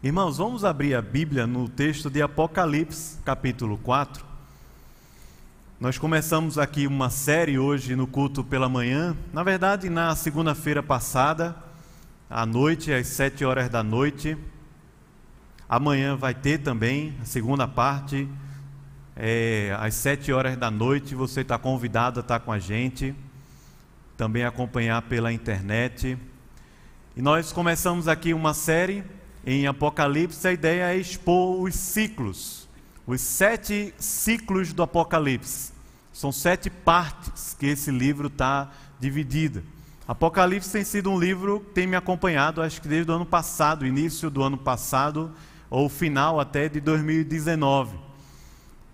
Irmãos, vamos abrir a Bíblia no texto de Apocalipse, capítulo 4. Nós começamos aqui uma série hoje no culto pela manhã. Na verdade, na segunda-feira passada, à noite, às sete horas da noite. Amanhã vai ter também a segunda parte, é, às sete horas da noite. Você está convidado a estar com a gente, também acompanhar pela internet. E nós começamos aqui uma série em Apocalipse, a ideia é expor os ciclos, os sete ciclos do Apocalipse. São sete partes que esse livro está dividido. Apocalipse tem sido um livro que tem me acompanhado, acho que desde o ano passado, início do ano passado, ou final até de 2019.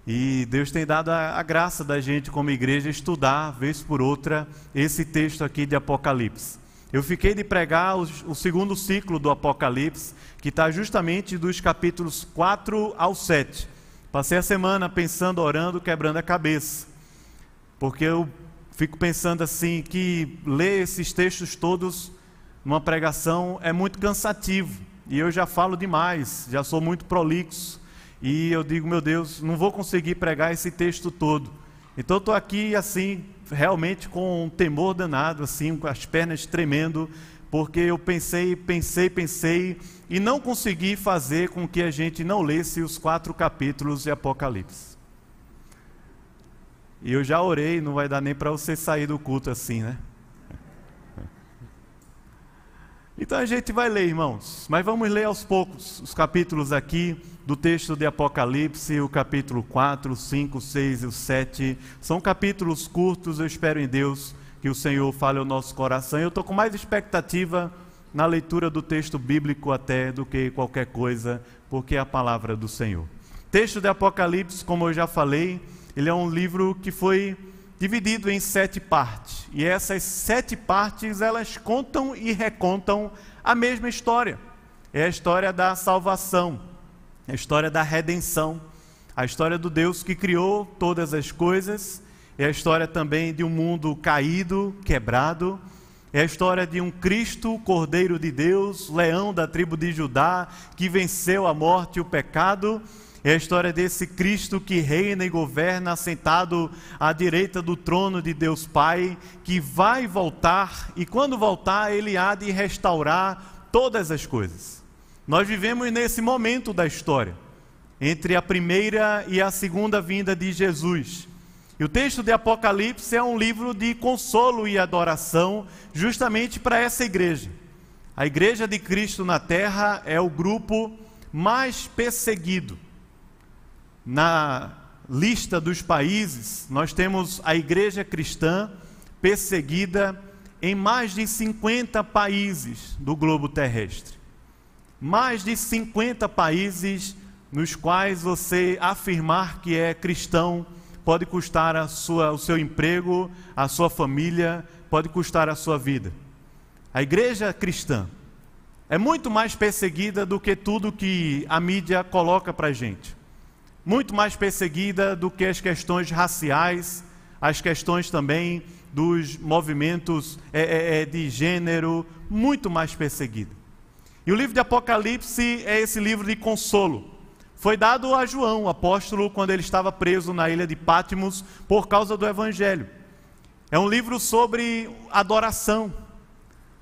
E Deus tem dado a, a graça da gente, como igreja, estudar, vez por outra, esse texto aqui de Apocalipse. Eu fiquei de pregar o, segundo ciclo do Apocalipse, que está justamente dos capítulos 4 ao 7. Passei a semana pensando, orando, quebrando a cabeça. Porque eu fico pensando assim que ler esses textos todos numa pregação é muito cansativo. E eu já falo demais, já sou muito prolixo. E eu digo, meu Deus, não vou conseguir pregar esse texto todo. Então estou aqui assim, realmente com um temor danado, assim, com as pernas tremendo, porque eu pensei, pensei, pensei e não consegui fazer com que a gente não lesse os quatro capítulos de Apocalipse. E eu já orei, não vai dar nem para você sair do culto assim, né? Então a gente vai ler, irmãos, mas vamos ler aos poucos os capítulos aqui do texto de Apocalipse, o capítulo 4, 5, 6 e o 7. São capítulos curtos, eu espero em Deus que o Senhor fale ao nosso coração. Eu estou com mais expectativa na leitura do texto bíblico até do que qualquer coisa, porque é a palavra do Senhor. Texto de Apocalipse, como eu já falei, ele é um livro que foi dividido em sete partes. E essas sete partes, elas contam e recontam a mesma história. É a história da salvação, a história da redenção, a história do Deus que criou todas as coisas, é a história também de um mundo caído, quebrado, é a história de um Cristo, Cordeiro de Deus, leão da tribo de Judá, que venceu a morte e o pecado é a história desse Cristo que reina e governa sentado à direita do trono de Deus Pai, que vai voltar e quando voltar ele há de restaurar todas as coisas. Nós vivemos nesse momento da história, entre a primeira e a segunda vinda de Jesus. E o texto de Apocalipse é um livro de consolo e adoração, justamente para essa igreja. A igreja de Cristo na terra é o grupo mais perseguido na lista dos países, nós temos a igreja cristã perseguida em mais de 50 países do globo terrestre. Mais de 50 países nos quais você afirmar que é cristão pode custar sua, o seu emprego, a sua família, pode custar a sua vida. A igreja cristã é muito mais perseguida do que tudo que a mídia coloca para a gente muito mais perseguida do que as questões raciais, as questões também dos movimentos é, é, é, de gênero, muito mais perseguida. E o livro de Apocalipse é esse livro de consolo. Foi dado a João, apóstolo, quando ele estava preso na ilha de Pátimos por causa do Evangelho. É um livro sobre adoração,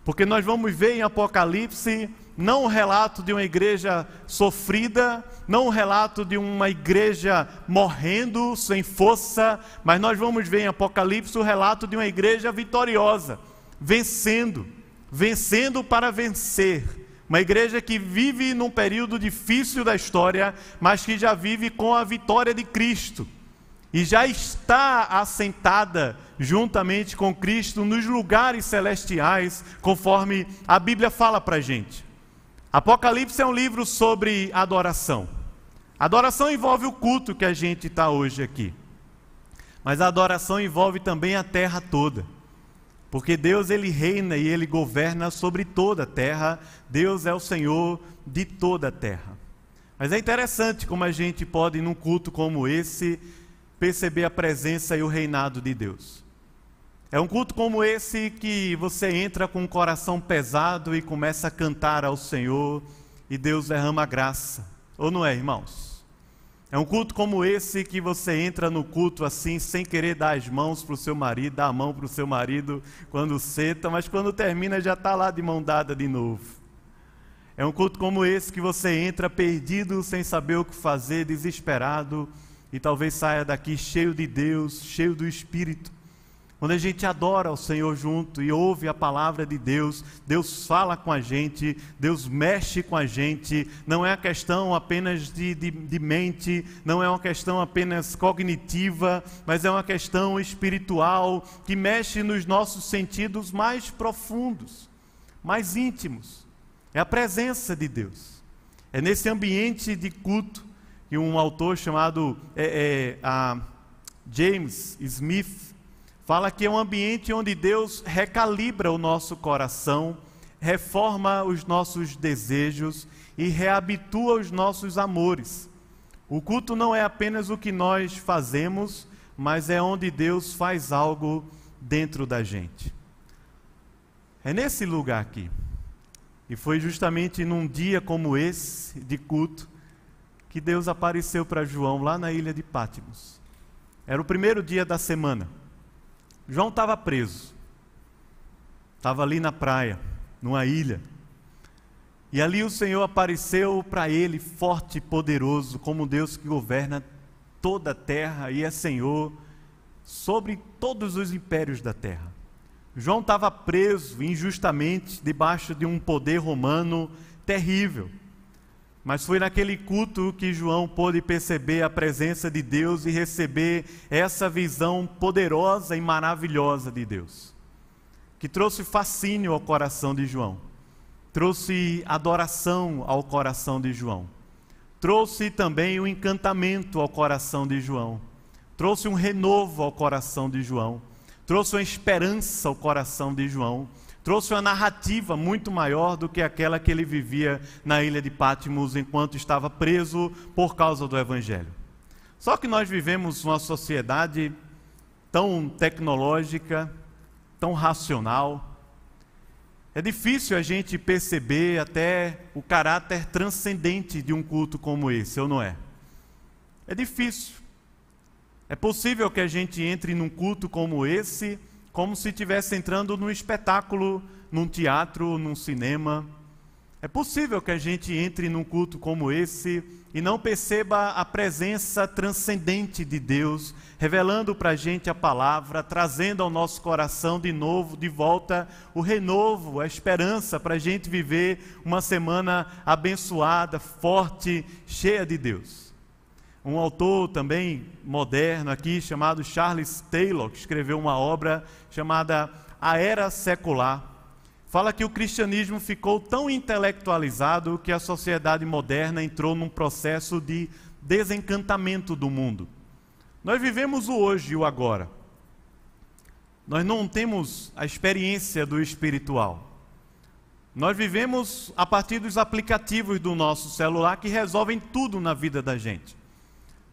porque nós vamos ver em Apocalipse não um relato de uma igreja sofrida, não um relato de uma igreja morrendo sem força, mas nós vamos ver em Apocalipse o relato de uma igreja vitoriosa, vencendo, vencendo para vencer. Uma igreja que vive num período difícil da história, mas que já vive com a vitória de Cristo e já está assentada juntamente com Cristo nos lugares celestiais, conforme a Bíblia fala para a gente. Apocalipse é um livro sobre adoração. Adoração envolve o culto que a gente está hoje aqui. Mas a adoração envolve também a terra toda. Porque Deus ele reina e ele governa sobre toda a terra. Deus é o Senhor de toda a terra. Mas é interessante como a gente pode, num culto como esse, perceber a presença e o reinado de Deus. É um culto como esse que você entra com o coração pesado e começa a cantar ao Senhor, e Deus derrama graça. Ou não é, irmãos? É um culto como esse que você entra no culto assim, sem querer dar as mãos para o seu marido, dar a mão para o seu marido quando senta, mas quando termina já está lá de mão dada de novo. É um culto como esse que você entra perdido, sem saber o que fazer, desesperado, e talvez saia daqui cheio de Deus, cheio do Espírito. Quando a gente adora o Senhor junto e ouve a palavra de Deus, Deus fala com a gente, Deus mexe com a gente, não é uma questão apenas de, de, de, mente, não é uma questão apenas cognitiva, mas é uma questão espiritual que mexe nos nossos sentidos mais profundos, mais íntimos. É a presença de Deus. É nesse ambiente de culto que um autor chamado é, é, James Smith fala que é um ambiente onde Deus recalibra o nosso coração, reforma os nossos desejos e reabitua os nossos amores. O culto não é apenas o que nós fazemos, mas é onde Deus faz algo dentro da gente. É nesse lugar aqui. E foi justamente num dia como esse, de culto, que Deus apareceu para João lá na ilha de Pátimos. Era o primeiro dia da semana. João estava preso. Estava ali na praia, numa ilha. E ali o Senhor apareceu para ele forte e poderoso, como Deus que governa toda a terra e é Senhor sobre todos os impérios da terra. João estava preso injustamente debaixo de um poder romano terrível. Mas foi naquele culto que João pôde perceber a presença de Deus e receber essa visão poderosa e maravilhosa de Deus, que trouxe fascínio ao coração de João, trouxe adoração ao coração de João, trouxe também o um encantamento ao coração de João, trouxe um renovo ao coração de João, trouxe uma esperança ao coração de João trouxe uma narrativa muito maior do que aquela que ele vivia na ilha de Patmos enquanto estava preso por causa do Evangelho. Só que nós vivemos uma sociedade tão tecnológica, tão racional. É difícil a gente perceber até o caráter transcendente de um culto como esse, ou não é? É difícil. É possível que a gente entre num culto como esse como se estivesse entrando num espetáculo, num teatro, num cinema. É possível que a gente entre num culto como esse e não perceba a presença transcendente de Deus, revelando para a gente a palavra, trazendo ao nosso coração de novo, de volta, o renovo, a esperança para a gente viver uma semana abençoada, forte, cheia de Deus um autor também moderno aqui, chamado Charles Taylor, que escreveu uma obra chamada A Era Secular. Fala que o cristianismo ficou tão intelectualizado que a sociedade moderna entrou num processo de desencantamento do mundo. Nós vivemos o hoje e o agora. Nós não temos a experiência do espiritual. Nós vivemos a partir dos aplicativos do nosso celular que resolvem tudo na vida da gente.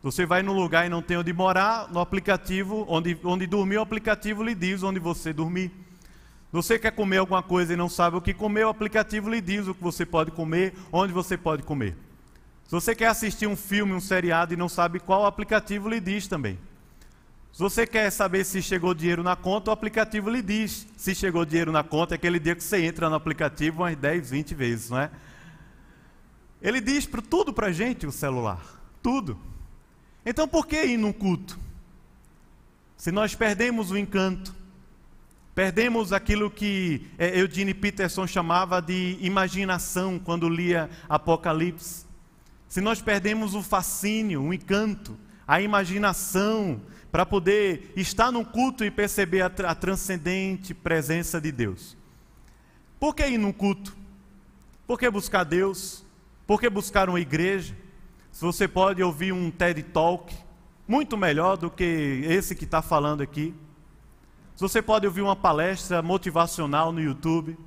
Você vai num lugar e não tem onde morar, no aplicativo, onde, onde dormir, o aplicativo lhe diz onde você dormir. Você quer comer alguma coisa e não sabe o que comer, o aplicativo lhe diz o que você pode comer, onde você pode comer. Se você quer assistir um filme, um seriado e não sabe qual, o aplicativo lhe diz também. Se você quer saber se chegou dinheiro na conta, o aplicativo lhe diz. Se chegou dinheiro na conta, é aquele dia que você entra no aplicativo umas 10, 20 vezes, não é? Ele diz tudo para gente, o celular. Tudo. Então por que ir num culto? Se nós perdemos o encanto, perdemos aquilo que é, Eugene Peterson chamava de imaginação quando lia Apocalipse, se nós perdemos o fascínio, o encanto, a imaginação para poder estar num culto e perceber a, a transcendente presença de Deus. Por que ir num culto? Por que buscar Deus? Por que buscar uma igreja? Se você pode ouvir um TED Talk, muito melhor do que esse que está falando aqui. Se você pode ouvir uma palestra motivacional no YouTube.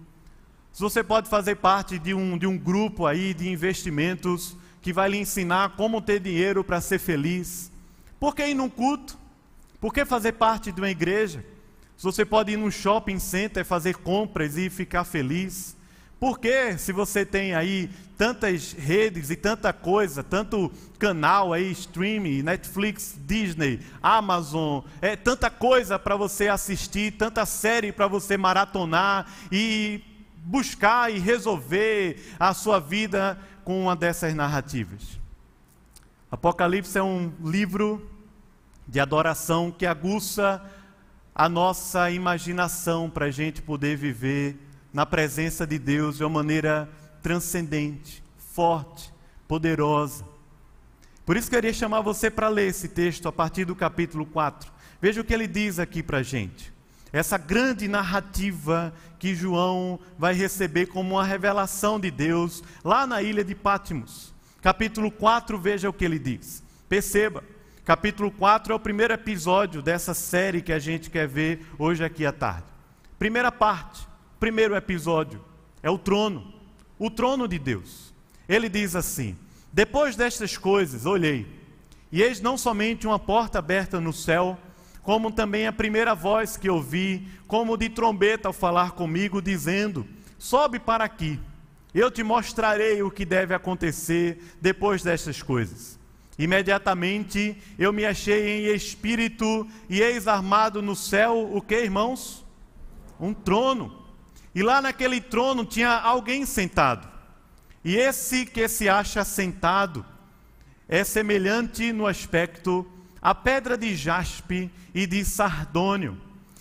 Se você pode fazer parte de um, de um grupo aí de investimentos que vai lhe ensinar como ter dinheiro para ser feliz. Por que ir num culto? Por que fazer parte de uma igreja? Se você pode ir num shopping center, fazer compras e ficar feliz. Por que, se você tem aí tantas redes e tanta coisa, tanto canal aí, streaming, Netflix, Disney, Amazon, é tanta coisa para você assistir, tanta série para você maratonar e buscar e resolver a sua vida com uma dessas narrativas. Apocalipse é um livro de adoração que aguça a nossa imaginação para a gente poder viver na presença de Deus de uma maneira transcendente, forte, poderosa. Por isso queria chamar você para ler esse texto a partir do capítulo 4. Veja o que ele diz aqui para a gente. Essa grande narrativa que João vai receber como uma revelação de Deus lá na ilha de Pátimos. Capítulo 4, veja o que ele diz. Perceba, capítulo 4 é o primeiro episódio dessa série que a gente quer ver hoje aqui à tarde. Primeira parte, primeiro episódio, é o trono, o trono de Deus. Ele diz assim: Depois destas coisas, olhei, e eis não somente uma porta aberta no céu, como também a primeira voz que ouvi, como de trombeta ao falar comigo, dizendo: Sobe para aqui, eu te mostrarei o que deve acontecer depois destas coisas. Imediatamente eu me achei em espírito, e eis armado no céu o que, irmãos? Um trono e lá naquele trono tinha alguém sentado. E esse que se acha sentado é semelhante no aspecto à pedra de jaspe e de sardônio.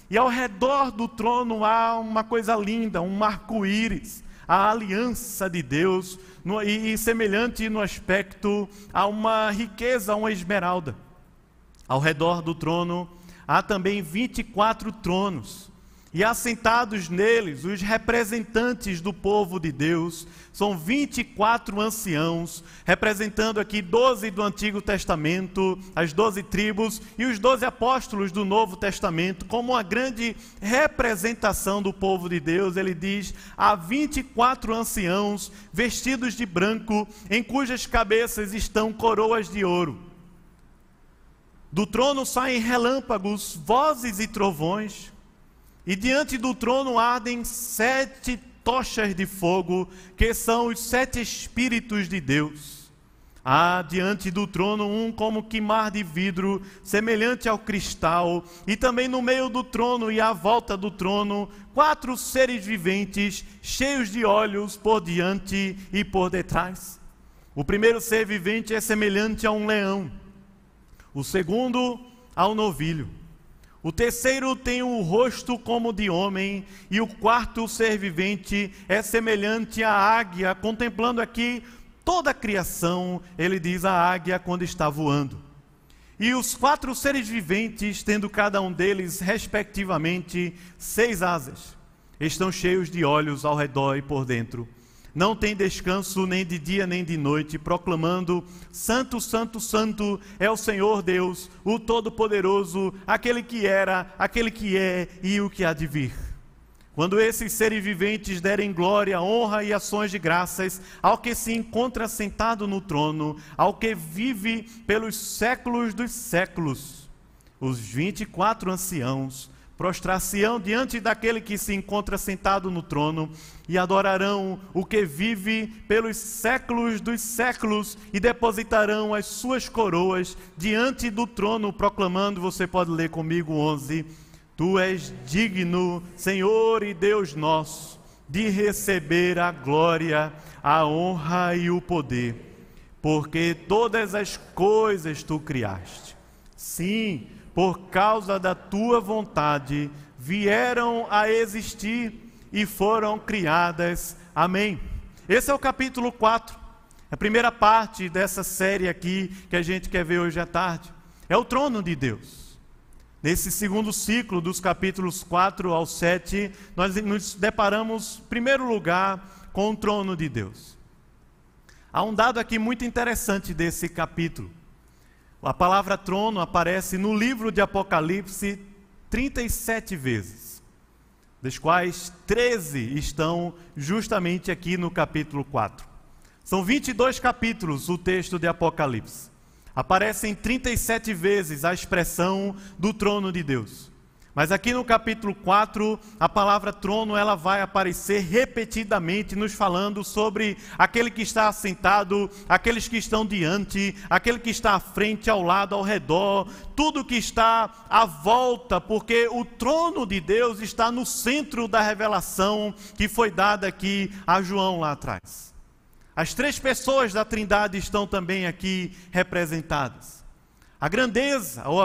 E ao redor do trono há uma coisa linda, um arco-íris, a aliança de Deus, no, e, e semelhante no aspecto a uma riqueza, a uma esmeralda. Ao redor do trono há também 24 tronos e assentados neles, os representantes do povo de Deus, são 24 anciãos, representando aqui 12 do Antigo Testamento, as 12 tribos, e os 12 apóstolos do Novo Testamento, como uma grande representação do povo de Deus. Ele diz: há 24 anciãos vestidos de branco, em cujas cabeças estão coroas de ouro. Do trono saem relâmpagos, vozes e trovões. E diante do trono ardem sete tochas de fogo, que são os sete Espíritos de Deus. Há diante do trono um como que mar de vidro, semelhante ao cristal, e também no meio do trono e à volta do trono, quatro seres viventes, cheios de olhos por diante e por detrás. O primeiro ser vivente é semelhante a um leão, o segundo ao novilho o terceiro tem o rosto como de homem, e o quarto ser vivente é semelhante à águia, contemplando aqui toda a criação, ele diz a águia quando está voando. E os quatro seres viventes, tendo cada um deles, respectivamente, seis asas, estão cheios de olhos ao redor e por dentro não tem descanso nem de dia nem de noite, proclamando: Santo, Santo, Santo é o Senhor Deus, o Todo-Poderoso, aquele que era, aquele que é e o que há de vir. Quando esses seres viventes derem glória, honra e ações de graças ao que se encontra sentado no trono, ao que vive pelos séculos dos séculos, os vinte e quatro anciãos prostrar-se-ão diante daquele que se encontra sentado no trono e adorarão o que vive pelos séculos dos séculos e depositarão as suas coroas diante do trono, proclamando, você pode ler comigo 11, Tu és digno, Senhor e Deus nosso, de receber a glória, a honra e o poder, porque todas as coisas tu criaste. Sim, por causa da tua vontade, vieram a existir e foram criadas. Amém. Esse é o capítulo 4, a primeira parte dessa série aqui que a gente quer ver hoje à tarde. É o trono de Deus. Nesse segundo ciclo, dos capítulos 4 ao 7, nós nos deparamos, em primeiro lugar, com o trono de Deus. Há um dado aqui muito interessante desse capítulo. A palavra trono aparece no livro de Apocalipse 37 vezes, das quais 13 estão justamente aqui no capítulo 4. São 22 capítulos o texto de Apocalipse. Aparecem 37 vezes a expressão do trono de Deus. Mas aqui no capítulo 4, a palavra trono ela vai aparecer repetidamente nos falando sobre aquele que está assentado, aqueles que estão diante, aquele que está à frente, ao lado, ao redor, tudo que está à volta, porque o trono de Deus está no centro da revelação que foi dada aqui a João lá atrás. As três pessoas da Trindade estão também aqui representadas. A grandeza, ou,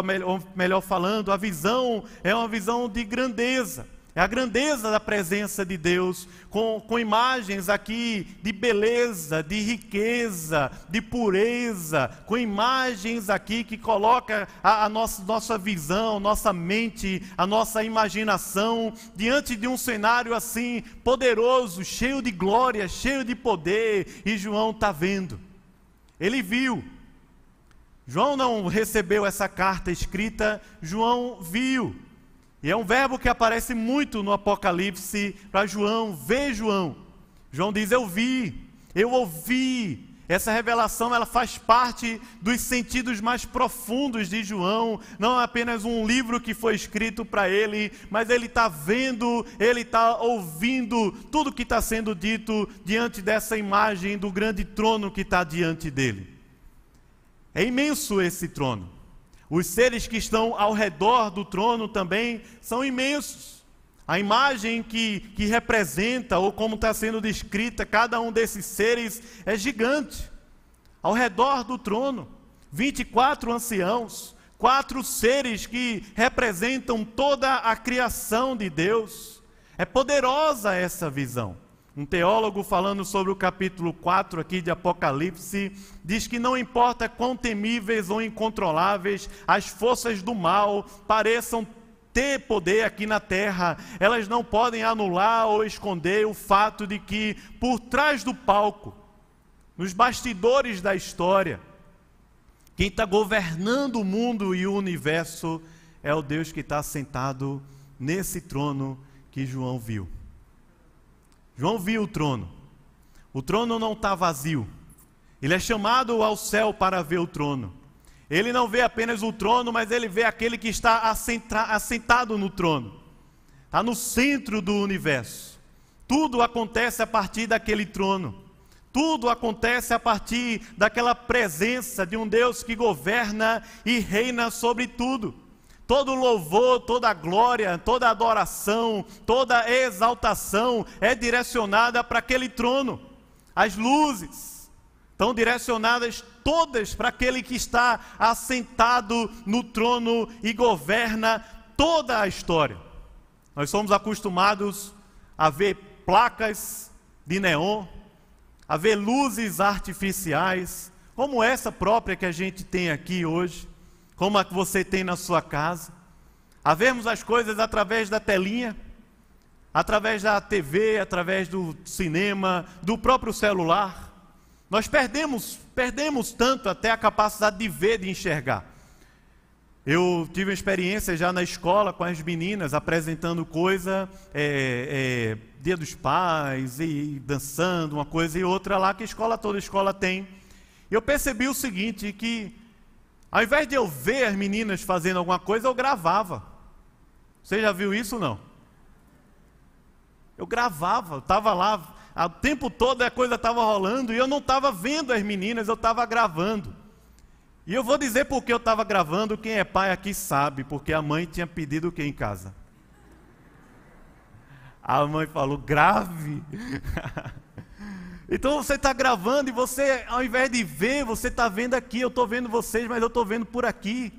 melhor falando, a visão é uma visão de grandeza. É a grandeza da presença de Deus, com, com imagens aqui de beleza, de riqueza, de pureza, com imagens aqui que coloca a, a nossa, nossa visão, nossa mente, a nossa imaginação diante de um cenário assim poderoso, cheio de glória, cheio de poder. E João está vendo. Ele viu, João não recebeu essa carta escrita, João viu. E é um verbo que aparece muito no Apocalipse para João, vê João. João diz: Eu vi, eu ouvi. Essa revelação ela faz parte dos sentidos mais profundos de João, não é apenas um livro que foi escrito para ele, mas ele está vendo, ele está ouvindo tudo que está sendo dito diante dessa imagem do grande trono que está diante dele. É imenso esse trono. Os seres que estão ao redor do trono também são imensos. A imagem que, que representa, ou como está sendo descrita, cada um desses seres é gigante. Ao redor do trono, 24 anciãos, quatro seres que representam toda a criação de Deus. É poderosa essa visão. Um teólogo falando sobre o capítulo 4 aqui de Apocalipse, diz que não importa quão temíveis ou incontroláveis as forças do mal pareçam ter poder aqui na terra, elas não podem anular ou esconder o fato de que por trás do palco, nos bastidores da história, quem está governando o mundo e o universo é o Deus que está sentado nesse trono que João viu. João viu o trono. O trono não está vazio. Ele é chamado ao céu para ver o trono. Ele não vê apenas o trono, mas ele vê aquele que está assentado no trono. Está no centro do universo. Tudo acontece a partir daquele trono. Tudo acontece a partir daquela presença de um Deus que governa e reina sobre tudo. Todo louvor, toda glória, toda adoração, toda exaltação é direcionada para aquele trono. As luzes estão direcionadas todas para aquele que está assentado no trono e governa toda a história. Nós somos acostumados a ver placas de neon, a ver luzes artificiais, como essa própria que a gente tem aqui hoje como a que você tem na sua casa, a vermos as coisas através da telinha, através da TV, através do cinema, do próprio celular. Nós perdemos, perdemos tanto até a capacidade de ver, de enxergar. Eu tive uma experiência já na escola com as meninas apresentando coisa, é, é, Dia dos Pais, e dançando uma coisa e outra lá que a escola toda a escola tem. Eu percebi o seguinte, que ao invés de eu ver as meninas fazendo alguma coisa, eu gravava. Você já viu isso ou não? Eu gravava, eu estava lá, o tempo todo a coisa estava rolando e eu não estava vendo as meninas, eu estava gravando. E eu vou dizer porque eu estava gravando, quem é pai aqui sabe, porque a mãe tinha pedido o que em casa? A mãe falou, grave. Então você está gravando e você, ao invés de ver, você está vendo aqui. Eu estou vendo vocês, mas eu estou vendo por aqui.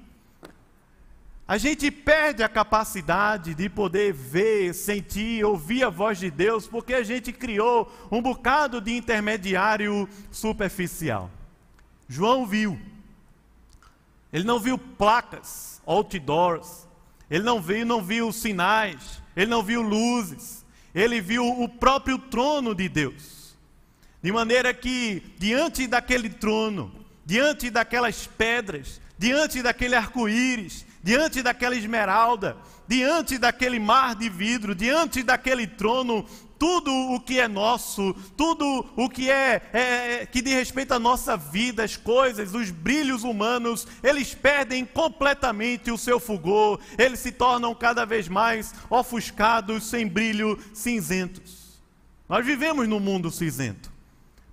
A gente perde a capacidade de poder ver, sentir, ouvir a voz de Deus, porque a gente criou um bocado de intermediário superficial. João viu. Ele não viu placas, outdoors. Ele não viu, não viu sinais. Ele não viu luzes. Ele viu o próprio trono de Deus. De maneira que, diante daquele trono, diante daquelas pedras, diante daquele arco-íris, diante daquela esmeralda, diante daquele mar de vidro, diante daquele trono, tudo o que é nosso, tudo o que é, é, que diz respeito à nossa vida, as coisas, os brilhos humanos, eles perdem completamente o seu fulgor, eles se tornam cada vez mais ofuscados, sem brilho, cinzentos. Nós vivemos num mundo cinzento.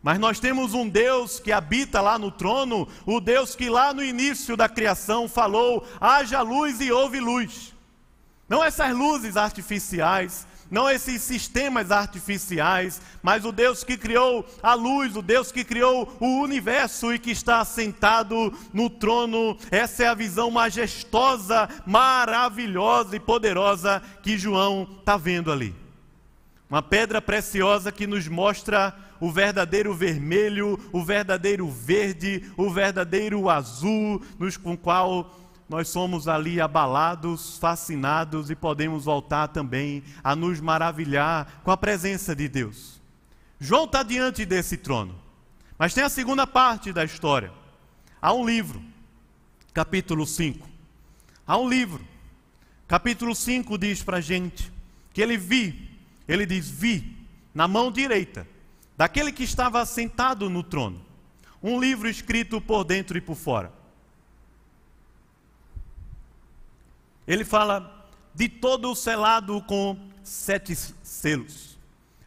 Mas nós temos um Deus que habita lá no trono, o Deus que lá no início da criação falou: haja luz e houve luz. Não essas luzes artificiais, não esses sistemas artificiais, mas o Deus que criou a luz, o Deus que criou o universo e que está sentado no trono. Essa é a visão majestosa, maravilhosa e poderosa que João está vendo ali. Uma pedra preciosa que nos mostra o verdadeiro vermelho, o verdadeiro verde, o verdadeiro azul, nos, com o qual nós somos ali abalados, fascinados e podemos voltar também a nos maravilhar com a presença de Deus. João está diante desse trono, mas tem a segunda parte da história. Há um livro, capítulo 5. Há um livro, capítulo 5 diz para a gente que ele vi, ele diz: vi na mão direita daquele que estava sentado no trono, um livro escrito por dentro e por fora. Ele fala de todo selado com sete selos.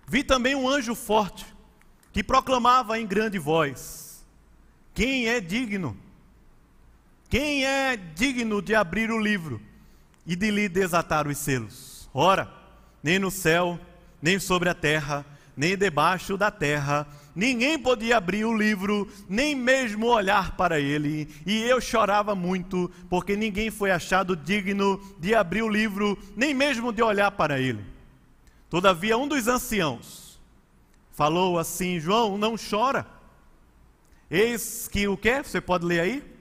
Vi também um anjo forte que proclamava em grande voz: Quem é digno? Quem é digno de abrir o livro e de lhe desatar os selos? Ora, nem no céu, nem sobre a terra, nem debaixo da terra. Ninguém podia abrir o livro, nem mesmo olhar para ele. E eu chorava muito, porque ninguém foi achado digno de abrir o livro, nem mesmo de olhar para ele. Todavia, um dos anciãos falou assim: João, não chora. Eis que o que? Você pode ler aí?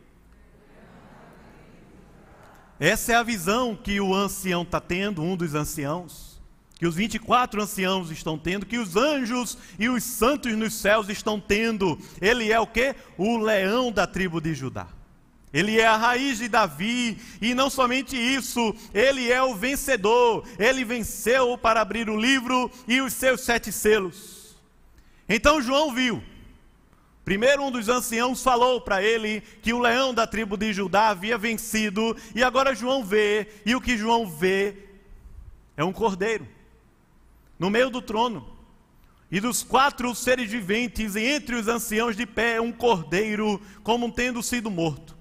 Essa é a visão que o ancião está tendo, um dos anciãos que os 24 anciãos estão tendo, que os anjos e os santos nos céus estão tendo. Ele é o que? O leão da tribo de Judá. Ele é a raiz de Davi, e não somente isso, ele é o vencedor. Ele venceu para abrir o livro e os seus sete selos. Então João viu. Primeiro, um dos anciãos falou para ele que o leão da tribo de Judá havia vencido, e agora João vê, e o que João vê é um cordeiro no meio do trono. E dos quatro seres viventes, e entre os anciãos de pé, um cordeiro, como tendo sido morto.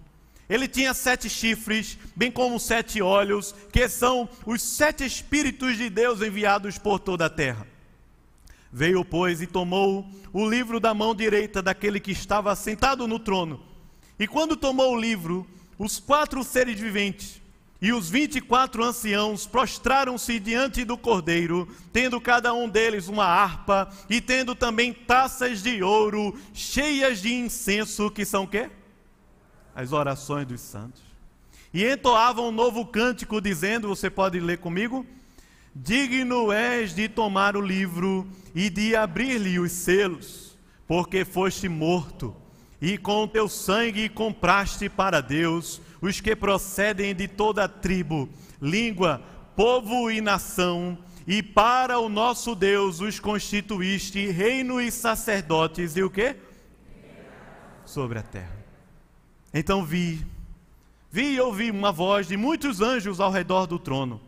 Ele tinha sete chifres, bem como sete olhos, que são os sete Espíritos de Deus enviados por toda a terra. Veio, pois, e tomou o livro da mão direita daquele que estava sentado no trono. E quando tomou o livro, os quatro seres viventes, e os vinte e quatro anciãos prostraram-se diante do cordeiro, tendo cada um deles uma harpa, e tendo também taças de ouro cheias de incenso, que são quê? As orações dos santos. E entoavam um novo cântico, dizendo: Você pode ler comigo? Digno és de tomar o livro e de abrir-lhe os selos, porque foste morto, e com teu sangue compraste para Deus os que procedem de toda tribo, língua, povo e nação, e para o nosso Deus os constituíste reino e sacerdotes e o que? Sobre a terra. Então vi, vi e ouvi uma voz de muitos anjos ao redor do trono,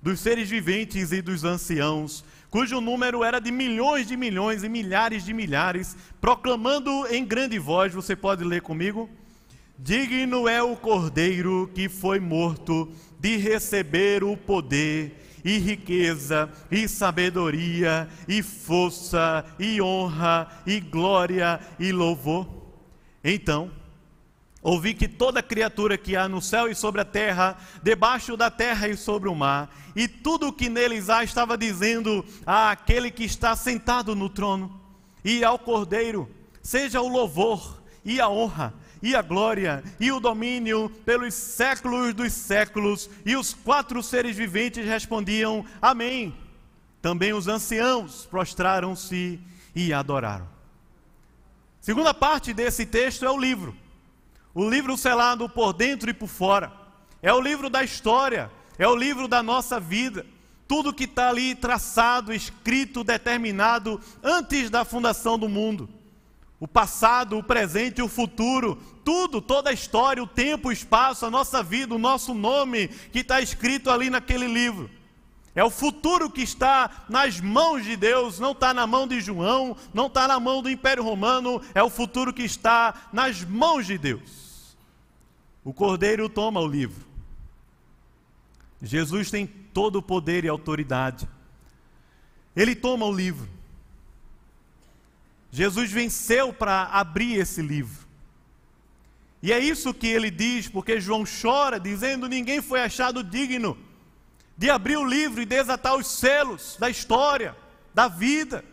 dos seres viventes e dos anciãos, cujo número era de milhões de milhões e milhares de milhares, proclamando em grande voz, você pode ler comigo? Digno é o cordeiro que foi morto de receber o poder e riqueza e sabedoria e força e honra e glória e louvor. Então, ouvi que toda criatura que há no céu e sobre a terra, debaixo da terra e sobre o mar, e tudo o que neles há estava dizendo àquele que está sentado no trono e ao cordeiro, seja o louvor e a honra e a glória e o domínio pelos séculos dos séculos. E os quatro seres viventes respondiam: Amém. Também os anciãos prostraram-se e adoraram. Segunda parte desse texto é o livro. O livro selado por dentro e por fora. É o livro da história, é o livro da nossa vida. tudo que está ali traçado, escrito, determinado antes da fundação do mundo. O passado, o presente, o futuro, tudo, toda a história, o tempo, o espaço, a nossa vida, o nosso nome que está escrito ali naquele livro. É o futuro que está nas mãos de Deus, não está na mão de João, não está na mão do Império Romano, é o futuro que está nas mãos de Deus. O Cordeiro toma o livro. Jesus tem todo o poder e autoridade. Ele toma o livro. Jesus venceu para abrir esse livro. E é isso que ele diz, porque João chora, dizendo: Ninguém foi achado digno de abrir o livro e desatar os selos da história, da vida.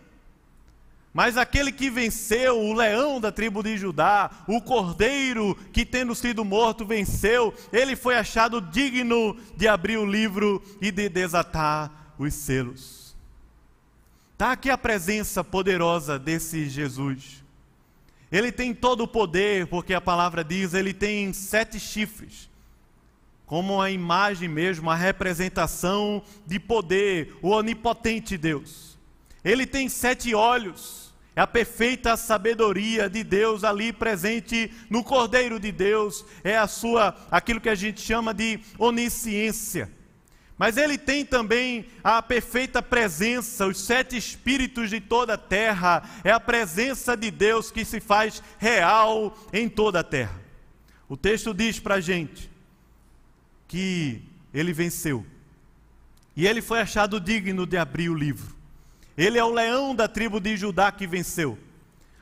Mas aquele que venceu, o leão da tribo de Judá, o cordeiro que, tendo sido morto, venceu, ele foi achado digno de abrir o livro e de desatar os selos. Está aqui a presença poderosa desse Jesus. Ele tem todo o poder, porque a palavra diz, ele tem sete chifres como a imagem mesmo, a representação de poder, o onipotente Deus. Ele tem sete olhos, é a perfeita sabedoria de Deus ali presente no Cordeiro de Deus, é a sua aquilo que a gente chama de onisciência. Mas ele tem também a perfeita presença, os sete espíritos de toda a terra, é a presença de Deus que se faz real em toda a terra. O texto diz para a gente que ele venceu e ele foi achado digno de abrir o livro. Ele é o leão da tribo de Judá que venceu.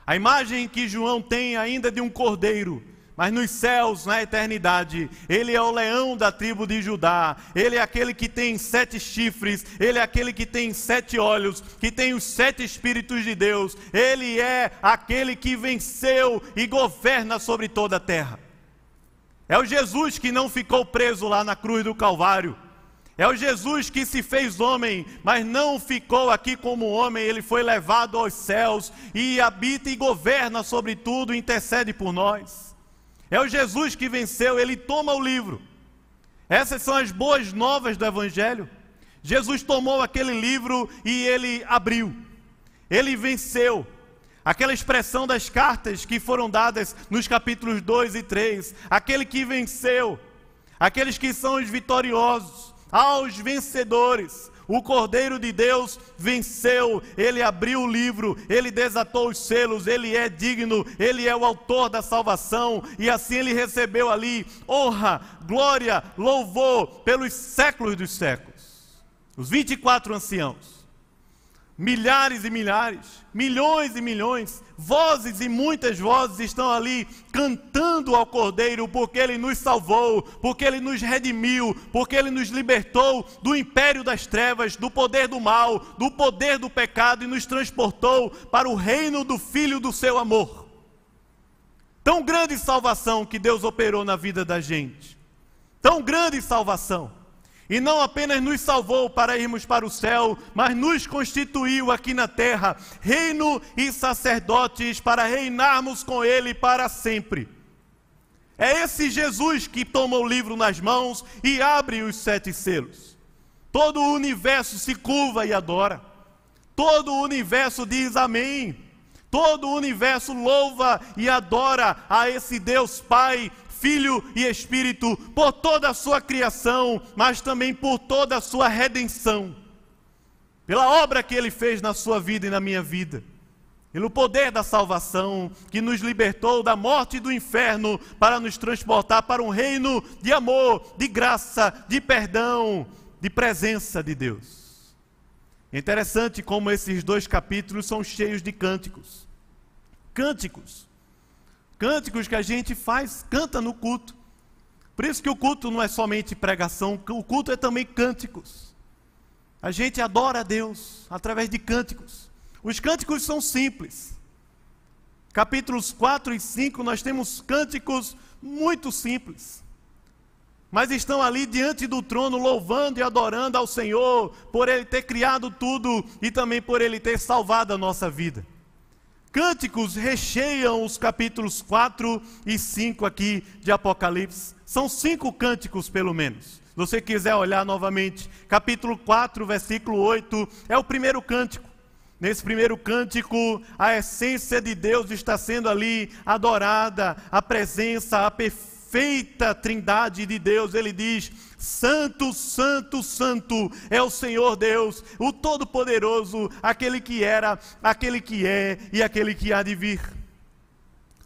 A imagem que João tem ainda de um cordeiro, mas nos céus, na eternidade, ele é o leão da tribo de Judá, ele é aquele que tem sete chifres, ele é aquele que tem sete olhos, que tem os sete Espíritos de Deus, ele é aquele que venceu e governa sobre toda a terra. É o Jesus que não ficou preso lá na cruz do Calvário. É o Jesus que se fez homem, mas não ficou aqui como homem, ele foi levado aos céus e habita e governa sobre tudo, intercede por nós. É o Jesus que venceu, ele toma o livro. Essas são as boas novas do Evangelho. Jesus tomou aquele livro e ele abriu, ele venceu. Aquela expressão das cartas que foram dadas nos capítulos 2 e 3, aquele que venceu, aqueles que são os vitoriosos aos vencedores. O Cordeiro de Deus venceu, ele abriu o livro, ele desatou os selos, ele é digno, ele é o autor da salvação, e assim ele recebeu ali honra, glória, louvor pelos séculos dos séculos. Os 24 anciãos milhares e milhares, milhões e milhões, vozes e muitas vozes estão ali cantando ao Cordeiro, porque ele nos salvou, porque ele nos redimiu, porque ele nos libertou do império das trevas, do poder do mal, do poder do pecado e nos transportou para o reino do Filho do seu amor. Tão grande salvação que Deus operou na vida da gente. Tão grande salvação e não apenas nos salvou para irmos para o céu, mas nos constituiu aqui na terra, reino e sacerdotes, para reinarmos com Ele para sempre. É esse Jesus que toma o livro nas mãos e abre os sete selos. Todo o universo se curva e adora. Todo o universo diz amém. Todo o universo louva e adora a esse Deus Pai Filho e Espírito, por toda a sua criação, mas também por toda a sua redenção, pela obra que ele fez na sua vida e na minha vida, pelo poder da salvação que nos libertou da morte e do inferno para nos transportar para um reino de amor, de graça, de perdão, de presença de Deus. É interessante como esses dois capítulos são cheios de cânticos. Cânticos Cânticos que a gente faz, canta no culto. Por isso que o culto não é somente pregação, o culto é também cânticos. A gente adora a Deus através de cânticos. Os cânticos são simples. Capítulos 4 e 5 nós temos cânticos muito simples. Mas estão ali diante do trono louvando e adorando ao Senhor por ele ter criado tudo e também por ele ter salvado a nossa vida. Cânticos recheiam os capítulos 4 e 5 aqui de Apocalipse. São cinco cânticos, pelo menos. você quiser olhar novamente, capítulo 4, versículo 8, é o primeiro cântico. Nesse primeiro cântico, a essência de Deus está sendo ali adorada, a presença, a perfeita trindade de Deus. Ele diz: Santo, Santo, Santo é o Senhor Deus, o Todo-Poderoso, aquele que era, aquele que é e aquele que há de vir.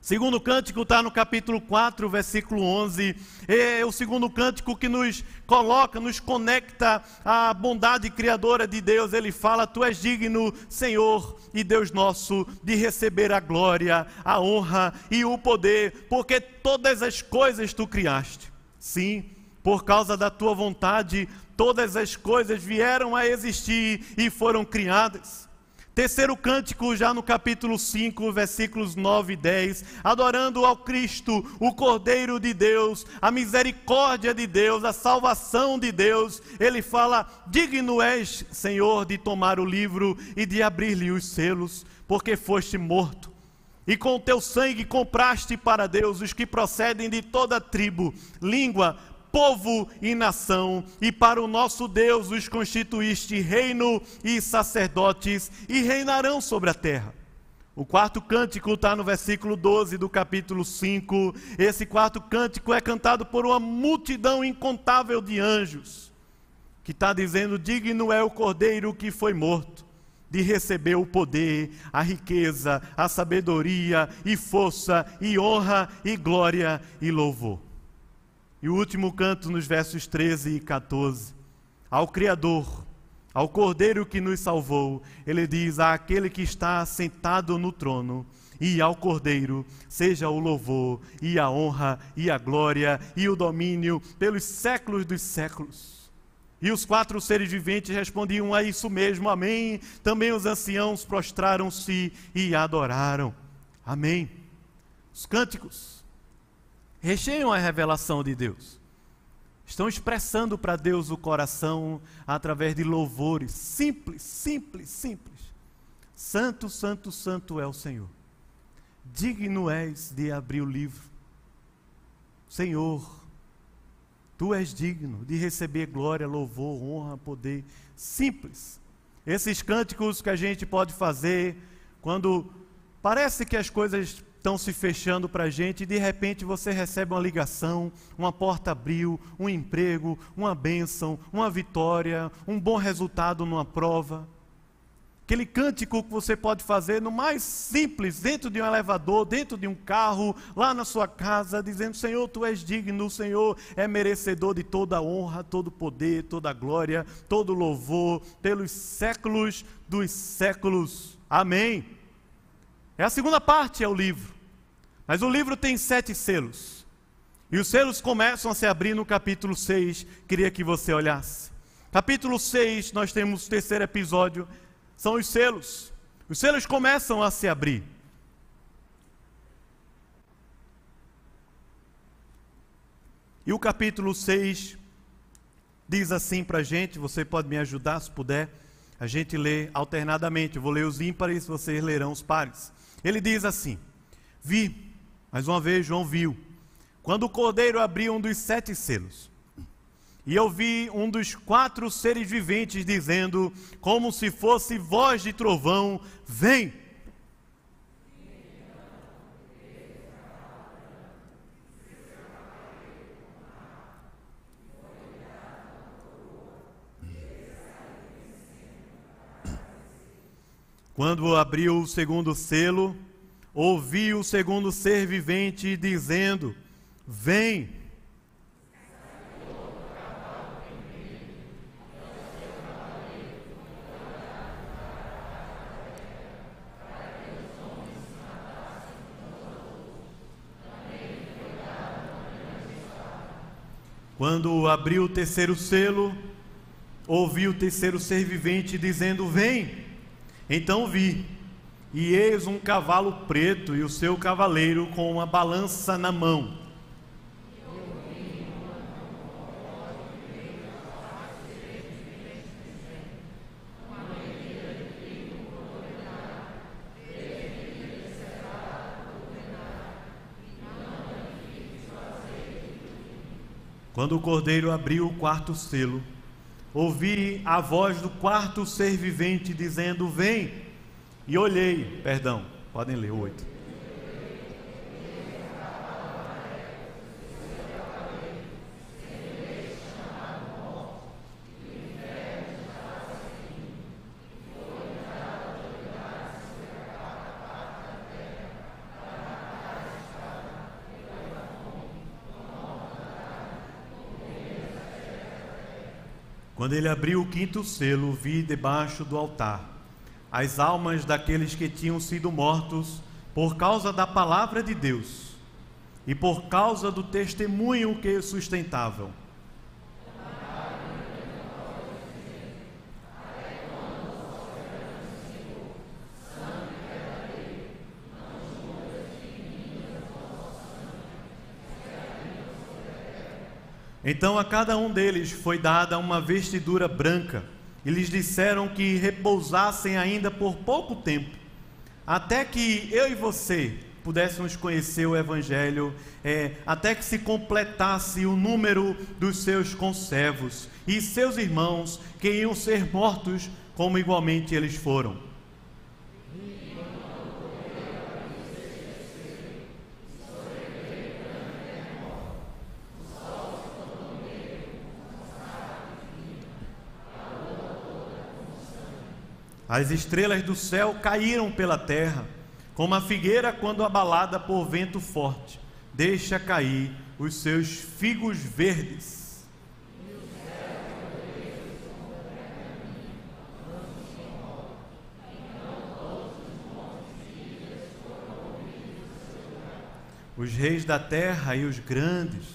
Segundo cântico está no capítulo 4, versículo 11. É o segundo cântico que nos coloca, nos conecta à bondade criadora de Deus. Ele fala: Tu és digno, Senhor e Deus nosso, de receber a glória, a honra e o poder, porque todas as coisas tu criaste. Sim, por causa da tua vontade, todas as coisas vieram a existir e foram criadas. Terceiro cântico, já no capítulo 5, versículos 9 e 10, adorando ao Cristo, o Cordeiro de Deus, a misericórdia de Deus, a salvação de Deus. Ele fala: Digno és, Senhor, de tomar o livro e de abrir-lhe os selos, porque foste morto. E com teu sangue compraste para Deus os que procedem de toda tribo, língua, povo e nação, e para o nosso Deus os constituíste reino e sacerdotes, e reinarão sobre a terra. O quarto cântico está no versículo 12 do capítulo 5. Esse quarto cântico é cantado por uma multidão incontável de anjos, que está dizendo: Digno é o cordeiro que foi morto de receber o poder, a riqueza, a sabedoria e força e honra e glória e louvor. E o último canto nos versos 13 e 14. Ao Criador, ao Cordeiro que nos salvou, ele diz: àquele que está sentado no trono, e ao Cordeiro seja o louvor, e a honra, e a glória, e o domínio pelos séculos dos séculos. E os quatro seres viventes respondiam a isso mesmo, amém. Também os anciãos prostraram-se e adoraram, amém. Os cânticos recheiam a revelação de Deus. Estão expressando para Deus o coração através de louvores simples, simples, simples. Santo, santo, santo é o Senhor. Digno és de abrir o livro. Senhor, tu és digno de receber glória, louvor, honra, poder. Simples. Esses cânticos que a gente pode fazer quando parece que as coisas estão se fechando para a gente e de repente você recebe uma ligação, uma porta abriu, um emprego, uma bênção, uma vitória, um bom resultado numa prova. Aquele cântico que você pode fazer no mais simples, dentro de um elevador, dentro de um carro, lá na sua casa, dizendo: Senhor, tu és digno, o Senhor é merecedor de toda a honra, todo o poder, toda a glória, todo louvor, pelos séculos dos séculos. Amém. É a segunda parte, é o livro. Mas o livro tem sete selos. E os selos começam a se abrir no capítulo 6. Queria que você olhasse. Capítulo 6, nós temos o terceiro episódio. São os selos. Os selos começam a se abrir. E o capítulo 6 diz assim para a gente: você pode me ajudar se puder. A gente lê alternadamente. Eu vou ler os ímpares, vocês lerão os pares. Ele diz assim: Vi, mais uma vez João viu, quando o cordeiro abriu um dos sete selos. E eu vi um dos quatro seres viventes dizendo, como se fosse voz de trovão: Vem! Quando abriu o segundo selo, ouvi o segundo ser vivente dizendo: Vem. Quando abriu o terceiro selo, ouvi o terceiro ser vivente dizendo: Vem. Então vi, e eis um cavalo preto e o seu cavaleiro com uma balança na mão. Quando o cordeiro abriu o quarto selo, ouvi a voz do quarto ser vivente dizendo: Vem. E olhei, perdão, podem ler oito. Quando ele abriu o quinto selo, vi debaixo do altar as almas daqueles que tinham sido mortos por causa da palavra de Deus e por causa do testemunho que sustentavam. Então a cada um deles foi dada uma vestidura branca, e lhes disseram que repousassem ainda por pouco tempo, até que eu e você pudéssemos conhecer o Evangelho, é, até que se completasse o número dos seus conservos e seus irmãos que iam ser mortos, como igualmente eles foram. As estrelas do céu caíram pela terra, como a figueira quando abalada por vento forte, deixa cair os seus figos verdes. Os reis da terra e os grandes,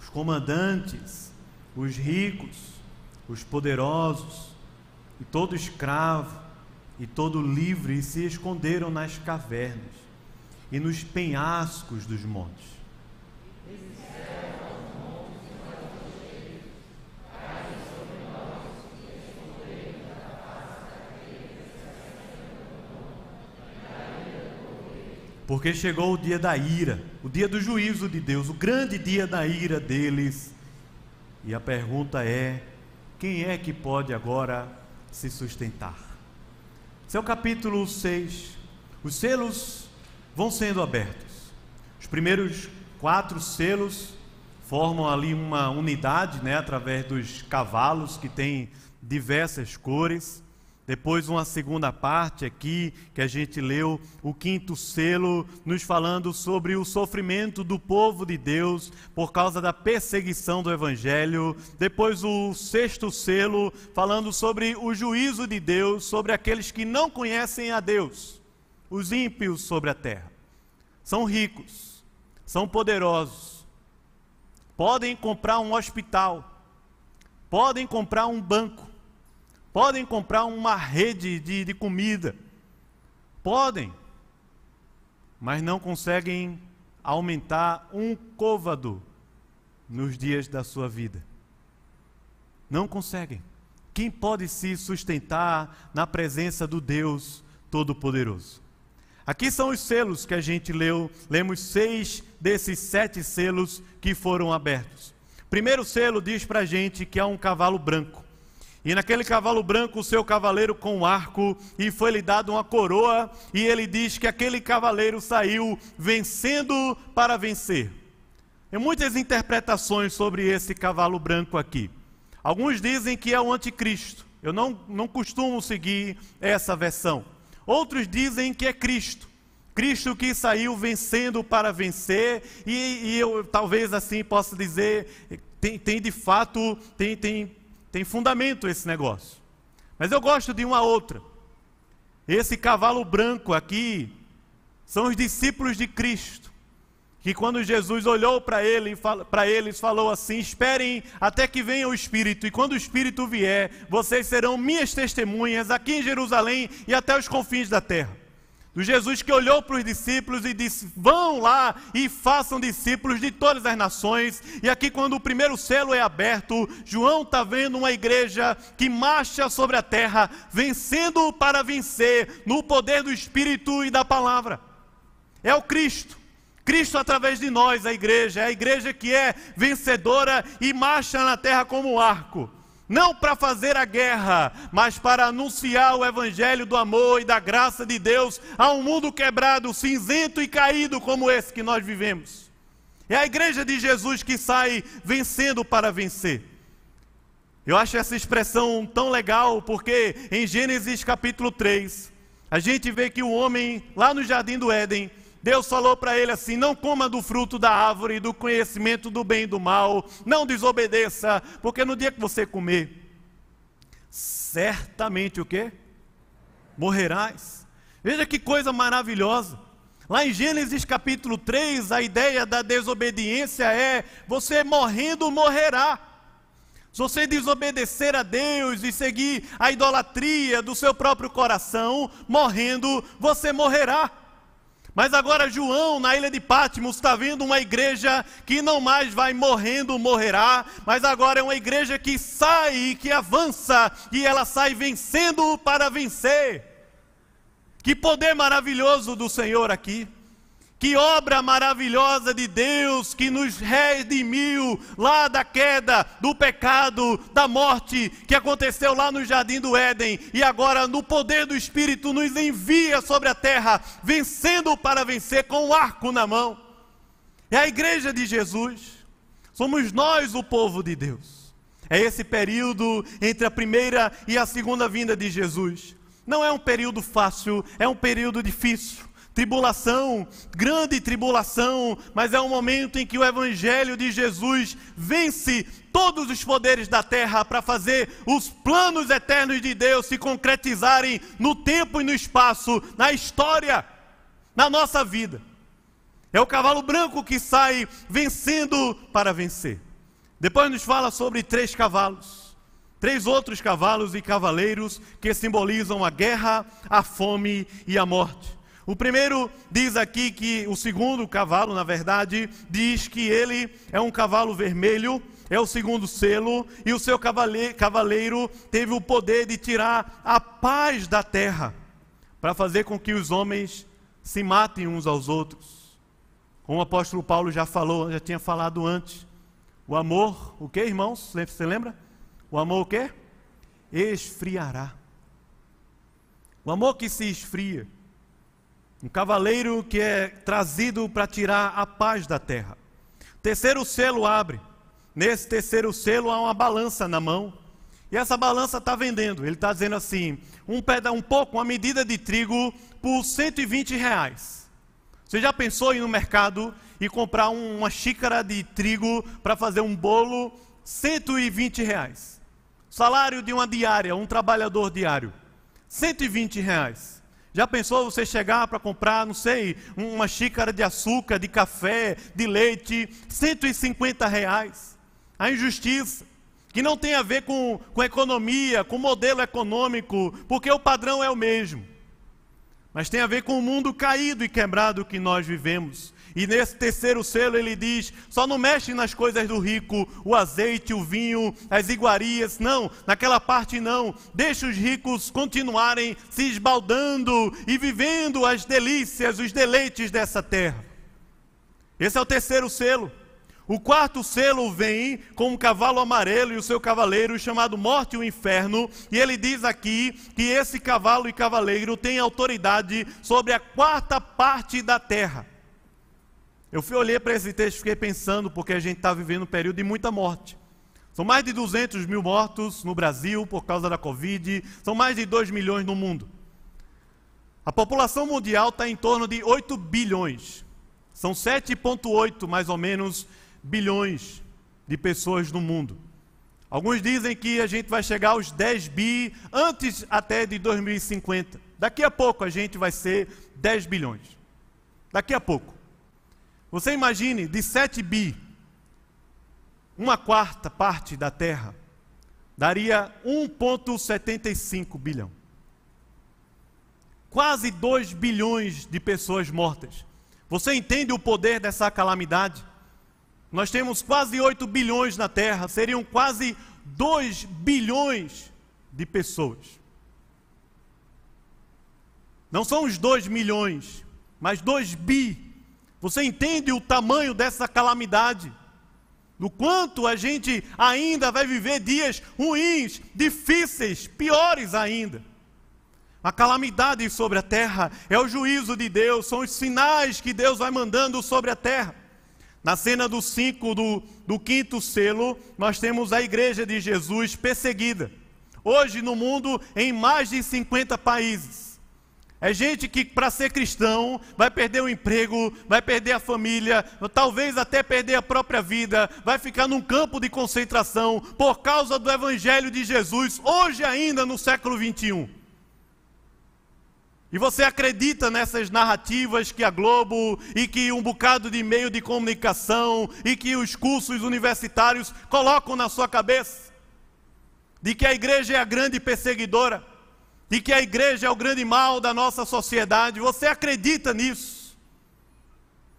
os comandantes, os ricos, os poderosos, e todo escravo e todo livre se esconderam nas cavernas e nos penhascos dos montes. Porque chegou o dia da ira, o dia do juízo de Deus, o grande dia da ira deles. E a pergunta é: quem é que pode agora se sustentar. Esse é o capítulo 6. Os selos vão sendo abertos. Os primeiros quatro selos formam ali uma unidade, né, através dos cavalos que têm diversas cores. Depois, uma segunda parte aqui, que a gente leu, o quinto selo, nos falando sobre o sofrimento do povo de Deus por causa da perseguição do Evangelho. Depois, o sexto selo, falando sobre o juízo de Deus sobre aqueles que não conhecem a Deus, os ímpios sobre a terra. São ricos, são poderosos, podem comprar um hospital, podem comprar um banco podem comprar uma rede de, de comida, podem, mas não conseguem aumentar um côvado nos dias da sua vida. Não conseguem. Quem pode se sustentar na presença do Deus Todo-Poderoso? Aqui são os selos que a gente leu, lemos seis desses sete selos que foram abertos. Primeiro selo diz para a gente que há um cavalo branco. E naquele cavalo branco, o seu cavaleiro com um arco, e foi-lhe dado uma coroa, e ele diz que aquele cavaleiro saiu vencendo para vencer. Tem muitas interpretações sobre esse cavalo branco aqui. Alguns dizem que é o anticristo. Eu não, não costumo seguir essa versão. Outros dizem que é Cristo. Cristo que saiu vencendo para vencer, e, e eu talvez assim possa dizer, tem, tem de fato, tem, tem tem fundamento esse negócio. Mas eu gosto de uma outra. Esse cavalo branco aqui são os discípulos de Cristo. Que quando Jesus olhou para ele, para eles, falou assim: Esperem até que venha o Espírito, e quando o Espírito vier, vocês serão minhas testemunhas aqui em Jerusalém e até os confins da terra. Do Jesus que olhou para os discípulos e disse: Vão lá e façam discípulos de todas as nações. E aqui, quando o primeiro selo é aberto, João está vendo uma igreja que marcha sobre a terra, vencendo para vencer, no poder do Espírito e da palavra. É o Cristo. Cristo através de nós, a igreja, é a igreja que é vencedora e marcha na terra como um arco. Não para fazer a guerra, mas para anunciar o evangelho do amor e da graça de Deus a um mundo quebrado, cinzento e caído como esse que nós vivemos. É a igreja de Jesus que sai vencendo para vencer. Eu acho essa expressão tão legal porque em Gênesis capítulo 3, a gente vê que o homem lá no jardim do Éden Deus falou para ele assim: não coma do fruto da árvore do conhecimento do bem e do mal, não desobedeça, porque no dia que você comer, certamente o quê? Morrerás. Veja que coisa maravilhosa. Lá em Gênesis capítulo 3, a ideia da desobediência é: você morrendo morrerá. Se você desobedecer a Deus e seguir a idolatria do seu próprio coração, morrendo, você morrerá. Mas agora João, na ilha de Patmos, está vendo uma igreja que não mais vai morrendo, morrerá, mas agora é uma igreja que sai, que avança, e ela sai vencendo para vencer. Que poder maravilhoso do Senhor aqui. Que obra maravilhosa de Deus que nos redimiu lá da queda, do pecado, da morte que aconteceu lá no jardim do Éden e agora no poder do Espírito nos envia sobre a terra, vencendo para vencer com o um arco na mão. É a igreja de Jesus. Somos nós o povo de Deus. É esse período entre a primeira e a segunda vinda de Jesus. Não é um período fácil, é um período difícil tribulação, grande tribulação, mas é um momento em que o Evangelho de Jesus vence todos os poderes da terra para fazer os planos eternos de Deus se concretizarem no tempo e no espaço, na história, na nossa vida. É o cavalo branco que sai vencendo para vencer. Depois nos fala sobre três cavalos, três outros cavalos e cavaleiros que simbolizam a guerra, a fome e a morte. O primeiro diz aqui que o segundo cavalo, na verdade, diz que ele é um cavalo vermelho, é o segundo selo, e o seu cavaleiro teve o poder de tirar a paz da terra, para fazer com que os homens se matem uns aos outros. Como o apóstolo Paulo já falou, já tinha falado antes. O amor, o que, irmãos? Você lembra? O amor o que? Esfriará. O amor que se esfria um cavaleiro que é trazido para tirar a paz da terra. Terceiro selo abre. Nesse terceiro selo há uma balança na mão. E essa balança está vendendo. Ele está dizendo assim: um, peda, um pouco, uma medida de trigo por 120 reais. Você já pensou em ir no mercado e comprar um, uma xícara de trigo para fazer um bolo? 120 reais. Salário de uma diária, um trabalhador diário. 120 reais. Já pensou você chegar para comprar, não sei, uma xícara de açúcar, de café, de leite, 150 reais? A injustiça, que não tem a ver com, com economia, com modelo econômico, porque o padrão é o mesmo. Mas tem a ver com o mundo caído e quebrado que nós vivemos. E nesse terceiro selo ele diz: só não mexe nas coisas do rico, o azeite, o vinho, as iguarias. Não, naquela parte não. Deixa os ricos continuarem se esbaldando e vivendo as delícias, os deleites dessa terra. Esse é o terceiro selo. O quarto selo vem com um cavalo amarelo e o seu cavaleiro, chamado Morte e o Inferno, e ele diz aqui que esse cavalo e cavaleiro tem autoridade sobre a quarta parte da terra. Eu fui olhar para esse texto e fiquei pensando, porque a gente está vivendo um período de muita morte. São mais de 200 mil mortos no Brasil por causa da Covid, são mais de 2 milhões no mundo. A população mundial está em torno de 8 bilhões. São 7,8 mais ou menos bilhões de pessoas no mundo. Alguns dizem que a gente vai chegar aos 10 bi antes até de 2050. Daqui a pouco a gente vai ser 10 bilhões. Daqui a pouco. Você imagine, de 7 bi, uma quarta parte da Terra daria 1,75 bilhão. Quase 2 bilhões de pessoas mortas. Você entende o poder dessa calamidade? Nós temos quase 8 bilhões na Terra, seriam quase 2 bilhões de pessoas. Não são os 2 milhões, mas 2 bi Você entende o tamanho dessa calamidade? Do quanto a gente ainda vai viver dias ruins, difíceis, piores ainda. A calamidade sobre a terra é o juízo de Deus, são os sinais que Deus vai mandando sobre a terra. Na cena do 5 do, do quinto selo, nós temos a igreja de Jesus perseguida. Hoje no mundo, em mais de 50 países. É gente que, para ser cristão, vai perder o emprego, vai perder a família, talvez até perder a própria vida, vai ficar num campo de concentração por causa do Evangelho de Jesus, hoje ainda no século 21. E você acredita nessas narrativas que a Globo e que um bocado de meio de comunicação e que os cursos universitários colocam na sua cabeça? De que a igreja é a grande perseguidora? E que a igreja é o grande mal da nossa sociedade. Você acredita nisso?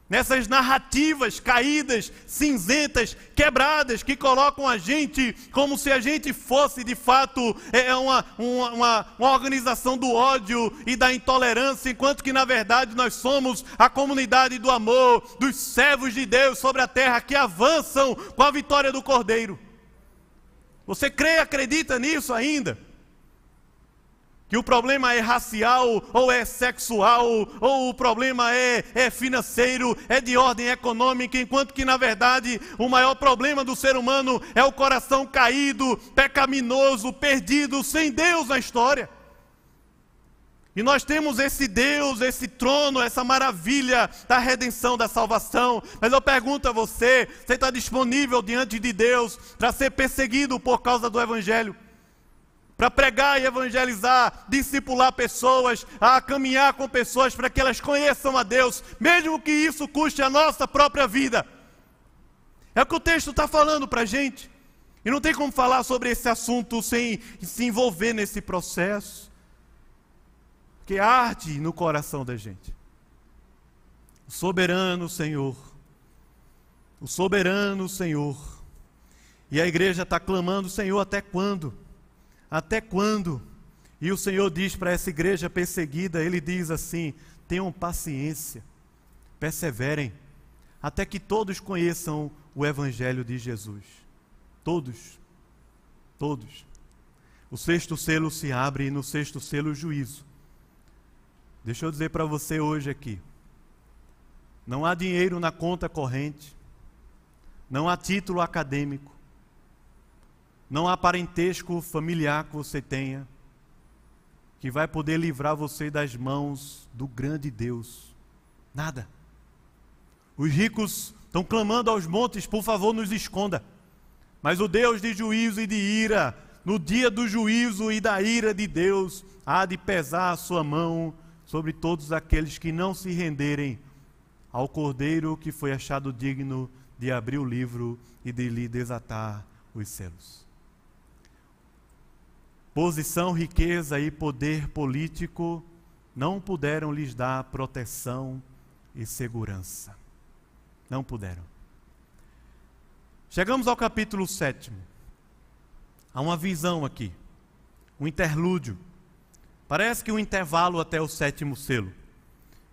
Nessas narrativas caídas, cinzentas, quebradas, que colocam a gente como se a gente fosse de fato é, é uma, uma, uma organização do ódio e da intolerância, enquanto que na verdade nós somos a comunidade do amor, dos servos de Deus sobre a terra que avançam com a vitória do Cordeiro. Você crê acredita nisso ainda? Que o problema é racial, ou é sexual, ou o problema é, é financeiro, é de ordem econômica, enquanto que, na verdade, o maior problema do ser humano é o coração caído, pecaminoso, perdido, sem Deus na história. E nós temos esse Deus, esse trono, essa maravilha da redenção, da salvação. Mas eu pergunto a você: você está disponível diante de Deus para ser perseguido por causa do Evangelho? Para pregar e evangelizar, discipular pessoas, a caminhar com pessoas para que elas conheçam a Deus, mesmo que isso custe a nossa própria vida. É o que o texto está falando para a gente. E não tem como falar sobre esse assunto sem se envolver nesse processo, que arde no coração da gente. O soberano Senhor, o soberano Senhor. E a igreja está clamando, Senhor, até quando? Até quando? E o Senhor diz para essa igreja perseguida: Ele diz assim: tenham paciência, perseverem, até que todos conheçam o Evangelho de Jesus. Todos. Todos. O sexto selo se abre e no sexto selo o juízo. Deixa eu dizer para você hoje aqui: não há dinheiro na conta corrente, não há título acadêmico, não há parentesco familiar que você tenha que vai poder livrar você das mãos do grande Deus. Nada. Os ricos estão clamando aos montes, por favor, nos esconda. Mas o Deus de juízo e de ira, no dia do juízo e da ira de Deus, há de pesar a sua mão sobre todos aqueles que não se renderem ao cordeiro que foi achado digno de abrir o livro e de lhe desatar os selos. Posição, riqueza e poder político não puderam lhes dar proteção e segurança. Não puderam. Chegamos ao capítulo 7. Há uma visão aqui, um interlúdio. Parece que um intervalo até o sétimo selo.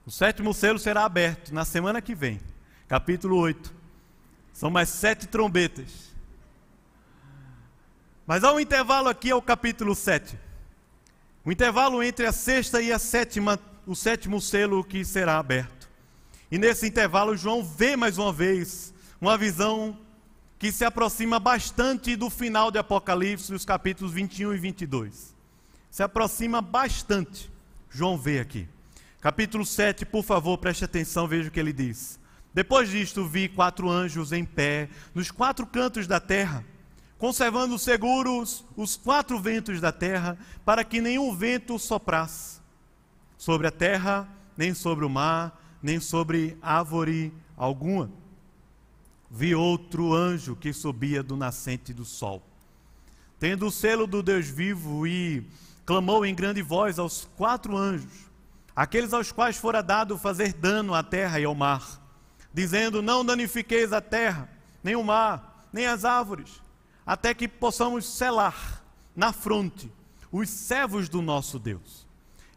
O sétimo selo será aberto na semana que vem, capítulo 8. São mais sete trombetas. Mas há um intervalo aqui ao capítulo 7. O intervalo entre a sexta e a sétima, o sétimo selo que será aberto. E nesse intervalo, João vê mais uma vez uma visão que se aproxima bastante do final de Apocalipse, os capítulos 21 e 22. Se aproxima bastante. João vê aqui. Capítulo 7, por favor, preste atenção, veja o que ele diz. Depois disto, vi quatro anjos em pé, nos quatro cantos da terra conservando seguros os quatro ventos da terra, para que nenhum vento soprasse sobre a terra, nem sobre o mar, nem sobre árvore alguma. Vi outro anjo que subia do nascente do sol, tendo o selo do Deus vivo, e clamou em grande voz aos quatro anjos, aqueles aos quais fora dado fazer dano à terra e ao mar, dizendo: Não danifiqueis a terra, nem o mar, nem as árvores até que possamos selar na fronte os servos do nosso Deus.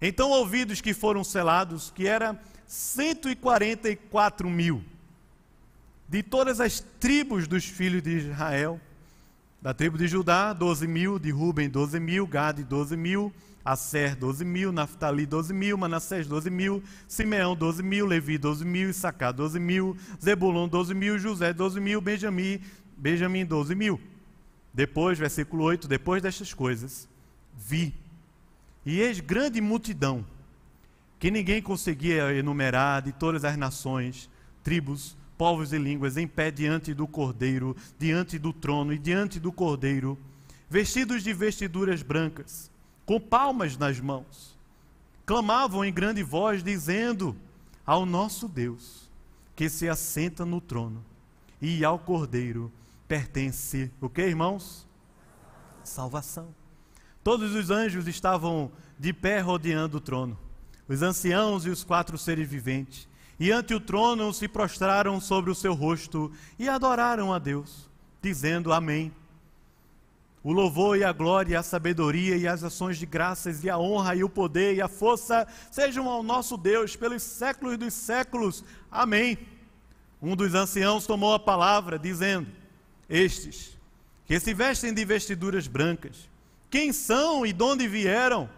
Então ouvi dos que foram selados que era 144 mil. De todas as tribos dos filhos de Israel, da tribo de Judá, 12 mil, de Ruben, 12 mil, Gade, 12 mil, Aser, 12 mil, Naftali, 12 mil, Manassés, 12 mil, Simeão, 12 mil, Levi, 12 mil, Issacar, 12 mil, Zebulon, 12 mil, José, 12 mil, Benjamim, Benjamim, 12 mil. Depois, versículo 8, depois destas coisas, vi, e eis grande multidão, que ninguém conseguia enumerar de todas as nações, tribos, povos e línguas, em pé diante do Cordeiro, diante do trono e diante do Cordeiro, vestidos de vestiduras brancas, com palmas nas mãos. Clamavam em grande voz, dizendo ao nosso Deus, que se assenta no trono, e ao Cordeiro pertence o que, irmãos? Salvação. Todos os anjos estavam de pé rodeando o trono, os anciãos e os quatro seres viventes, e ante o trono se prostraram sobre o seu rosto e adoraram a Deus, dizendo Amém. O louvor e a glória, a sabedoria e as ações de graças e a honra e o poder e a força sejam ao nosso Deus pelos séculos dos séculos. Amém. Um dos anciãos tomou a palavra, dizendo: Estes que se vestem de vestiduras brancas, quem são e de onde vieram?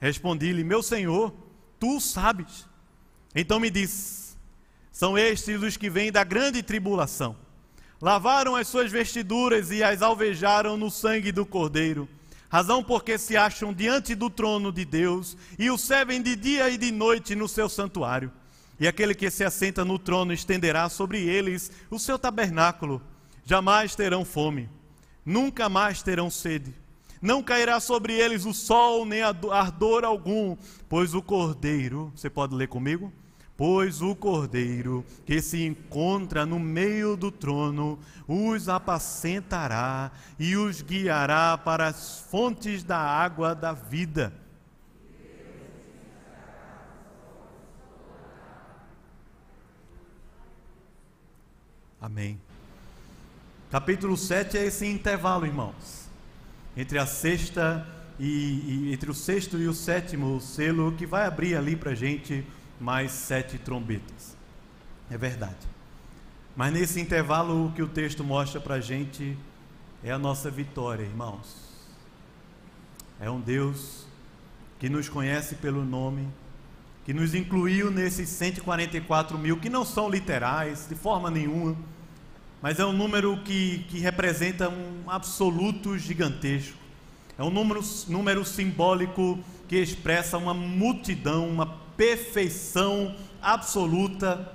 Respondi-lhe: Meu senhor, tu sabes. Então me disse: São estes os que vêm da grande tribulação Lavaram as suas vestiduras e as alvejaram no sangue do Cordeiro. Razão porque se acham diante do trono de Deus e o servem de dia e de noite no seu santuário. E aquele que se assenta no trono estenderá sobre eles o seu tabernáculo. Jamais terão fome, nunca mais terão sede. Não cairá sobre eles o sol nem ardor algum, pois o Cordeiro, você pode ler comigo? Pois o Cordeiro que se encontra no meio do trono os apacentará e os guiará para as fontes da água da vida. Amém. Capítulo 7 é esse intervalo, irmãos. Entre a sexta e, e entre o sexto e o sétimo selo que vai abrir ali para gente mais sete trombetas. É verdade. Mas nesse intervalo, o que o texto mostra para gente é a nossa vitória, irmãos. É um Deus que nos conhece pelo nome, que nos incluiu nesses 144 mil, que não são literais de forma nenhuma, mas é um número que, que representa um absoluto gigantesco. É um número, número simbólico que expressa uma multidão, uma perfeição absoluta.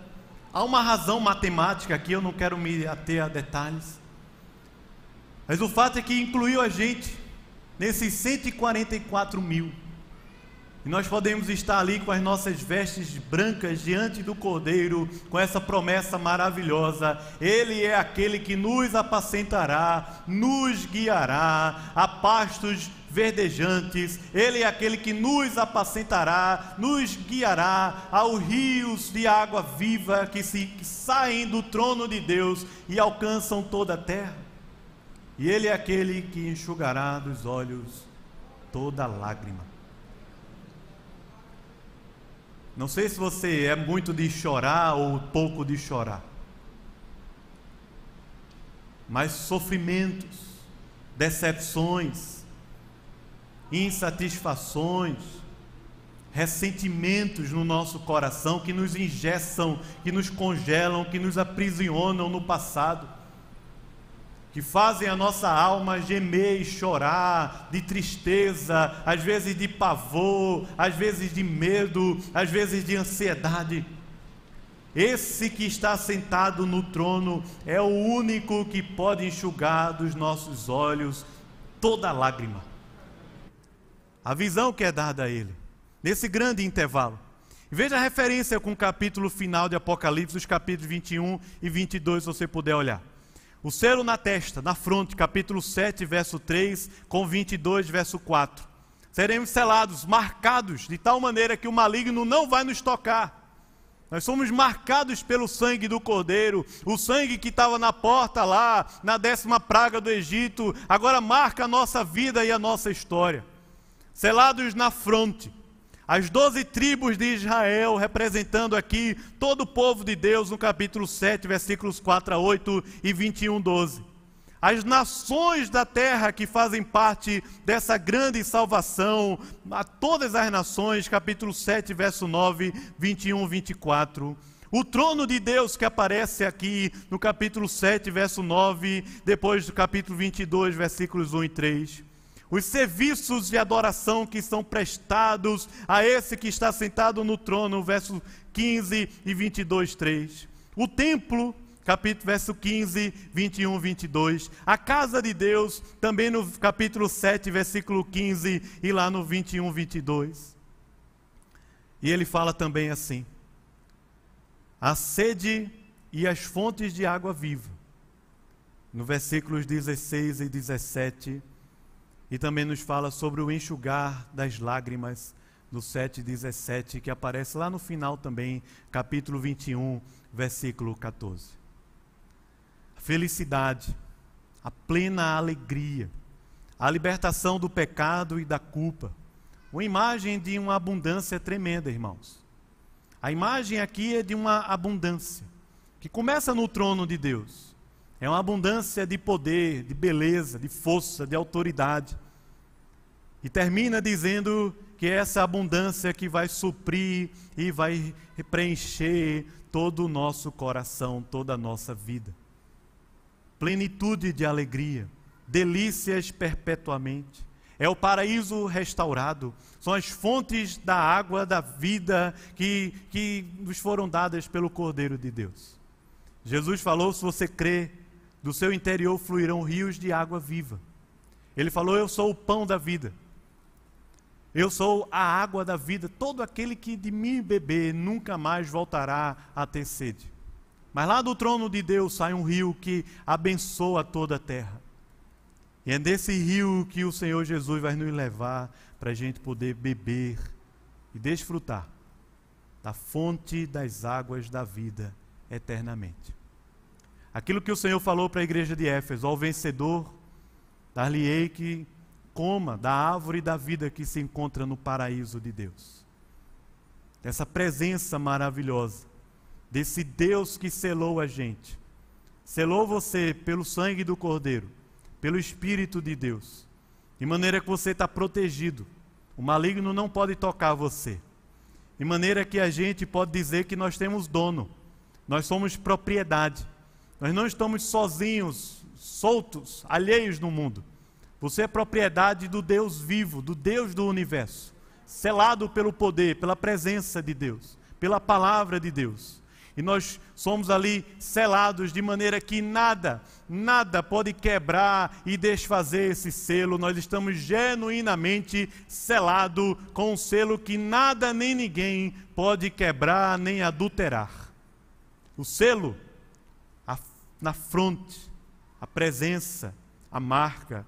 Há uma razão matemática aqui, eu não quero me ater a detalhes. Mas o fato é que incluiu a gente nesses 144 mil. E nós podemos estar ali com as nossas vestes brancas diante do Cordeiro, com essa promessa maravilhosa. Ele é aquele que nos apacentará, nos guiará a pastos verdejantes. Ele é aquele que nos apacentará, nos guiará aos rios de água viva que, se, que saem do trono de Deus e alcançam toda a terra. E Ele é aquele que enxugará dos olhos toda lágrima. Não sei se você é muito de chorar ou pouco de chorar. Mas sofrimentos, decepções, insatisfações, ressentimentos no nosso coração que nos ingessam, que nos congelam, que nos aprisionam no passado que fazem a nossa alma gemer e chorar de tristeza, às vezes de pavor, às vezes de medo, às vezes de ansiedade. Esse que está sentado no trono é o único que pode enxugar dos nossos olhos toda lágrima. A visão que é dada a ele, nesse grande intervalo. Veja a referência com o capítulo final de Apocalipse, os capítulos 21 e 22, se você puder olhar. O selo na testa, na fronte, capítulo 7, verso 3, com 22, verso 4. Seremos selados, marcados, de tal maneira que o maligno não vai nos tocar. Nós somos marcados pelo sangue do Cordeiro, o sangue que estava na porta lá, na décima praga do Egito, agora marca a nossa vida e a nossa história. Selados na fronte. As doze tribos de Israel, representando aqui todo o povo de Deus, no capítulo 7, versículos 4 a 8 e 21, 12. As nações da terra que fazem parte dessa grande salvação, a todas as nações, capítulo 7, verso 9, 21, 24. O trono de Deus que aparece aqui no capítulo 7, verso 9, depois do capítulo 22, versículos 1 e 3 os serviços de adoração que são prestados a esse que está sentado no trono, verso 15 e 22, 3. O templo, capítulo verso 15, 21, 22. A casa de Deus, também no capítulo 7, versículo 15 e lá no 21, 22. E ele fala também assim: a sede e as fontes de água viva. No versículos 16 e 17 e também nos fala sobre o enxugar das lágrimas, no 7,17, que aparece lá no final também, capítulo 21, versículo 14. A felicidade, a plena alegria, a libertação do pecado e da culpa. Uma imagem de uma abundância tremenda, irmãos. A imagem aqui é de uma abundância que começa no trono de Deus. É uma abundância de poder, de beleza, de força, de autoridade. E termina dizendo que é essa abundância que vai suprir e vai preencher todo o nosso coração, toda a nossa vida. Plenitude de alegria, delícias perpetuamente. É o paraíso restaurado, são as fontes da água da vida que, que nos foram dadas pelo Cordeiro de Deus. Jesus falou: se você crê, do seu interior fluirão rios de água viva. Ele falou: Eu sou o pão da vida. Eu sou a água da vida. Todo aquele que de mim beber nunca mais voltará a ter sede. Mas lá do trono de Deus sai um rio que abençoa toda a terra. E é desse rio que o Senhor Jesus vai nos levar para a gente poder beber e desfrutar da fonte das águas da vida eternamente. Aquilo que o Senhor falou para a igreja de Éfeso, ao vencedor, dar-lhe-ei que coma da árvore da vida que se encontra no paraíso de Deus. Dessa presença maravilhosa, desse Deus que selou a gente. Selou você pelo sangue do Cordeiro, pelo Espírito de Deus, de maneira que você está protegido. O maligno não pode tocar você. De maneira que a gente pode dizer que nós temos dono, nós somos propriedade. Nós não estamos sozinhos, soltos, alheios no mundo. Você é propriedade do Deus vivo, do Deus do universo, selado pelo poder, pela presença de Deus, pela palavra de Deus. E nós somos ali selados de maneira que nada, nada pode quebrar e desfazer esse selo. Nós estamos genuinamente selados com um selo que nada nem ninguém pode quebrar nem adulterar. O selo na fronte, a presença, a marca,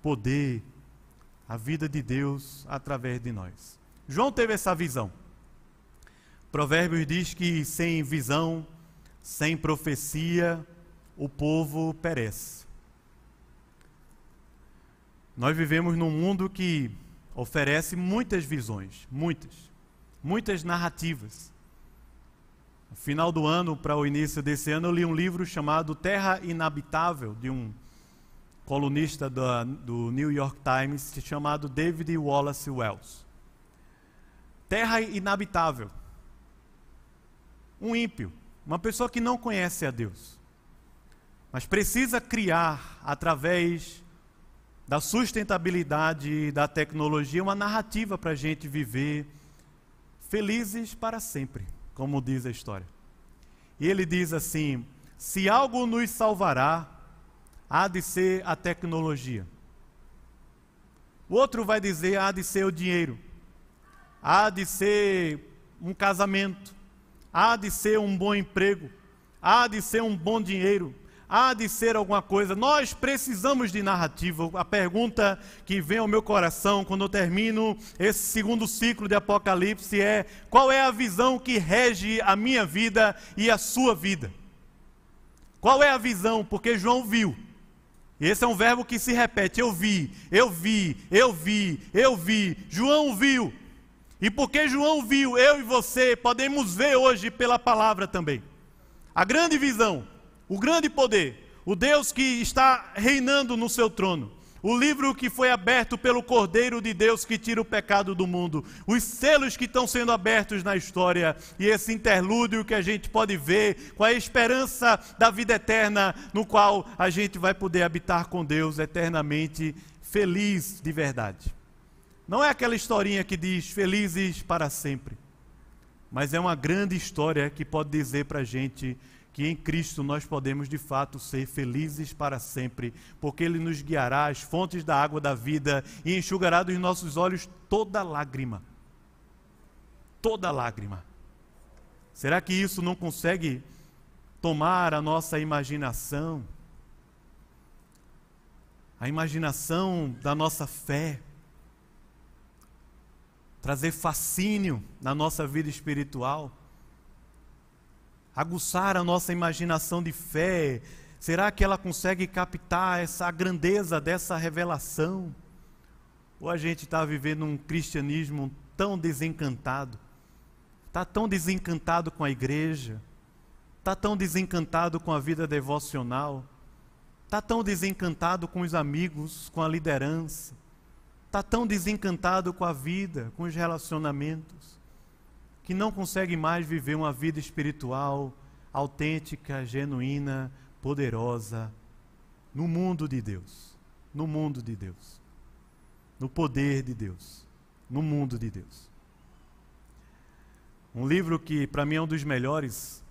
poder, a vida de Deus através de nós. João teve essa visão. Provérbios diz que sem visão, sem profecia, o povo perece. Nós vivemos num mundo que oferece muitas visões, muitas, muitas narrativas. No final do ano, para o início desse ano, eu li um livro chamado Terra Inabitável, de um colunista do, do New York Times, chamado David Wallace Wells. Terra inabitável. Um ímpio, uma pessoa que não conhece a Deus, mas precisa criar, através da sustentabilidade da tecnologia, uma narrativa para a gente viver felizes para sempre, como diz a história. E ele diz assim: se algo nos salvará, há de ser a tecnologia. O outro vai dizer há de ser o dinheiro, há de ser um casamento, há de ser um bom emprego, há de ser um bom dinheiro, há de ser alguma coisa. Nós precisamos de narrativa. A pergunta que vem ao meu coração quando eu termino esse segundo ciclo de Apocalipse é: qual é a visão que rege a minha vida e a sua vida? Qual é a visão? Porque João viu. Esse é um verbo que se repete. Eu vi, eu vi, eu vi, eu vi. João viu. E porque João viu, eu e você podemos ver hoje pela palavra também. A grande visão, o grande poder, o Deus que está reinando no seu trono. O livro que foi aberto pelo Cordeiro de Deus que tira o pecado do mundo. Os selos que estão sendo abertos na história. E esse interlúdio que a gente pode ver com a esperança da vida eterna, no qual a gente vai poder habitar com Deus eternamente feliz de verdade. Não é aquela historinha que diz felizes para sempre, mas é uma grande história que pode dizer para a gente que em Cristo nós podemos de fato ser felizes para sempre, porque Ele nos guiará às fontes da água da vida e enxugará dos nossos olhos toda lágrima. Toda lágrima. Será que isso não consegue tomar a nossa imaginação? A imaginação da nossa fé? trazer fascínio na nossa vida espiritual, aguçar a nossa imaginação de fé. Será que ela consegue captar essa grandeza dessa revelação? Ou a gente está vivendo um cristianismo tão desencantado, está tão desencantado com a igreja, está tão desencantado com a vida devocional, está tão desencantado com os amigos, com a liderança, está tão desencantado com a vida, com os relacionamentos, que não consegue mais viver uma vida espiritual autêntica, genuína, poderosa no mundo de Deus, no mundo de Deus, no poder de Deus, no mundo de Deus. Um livro que para mim é um dos melhores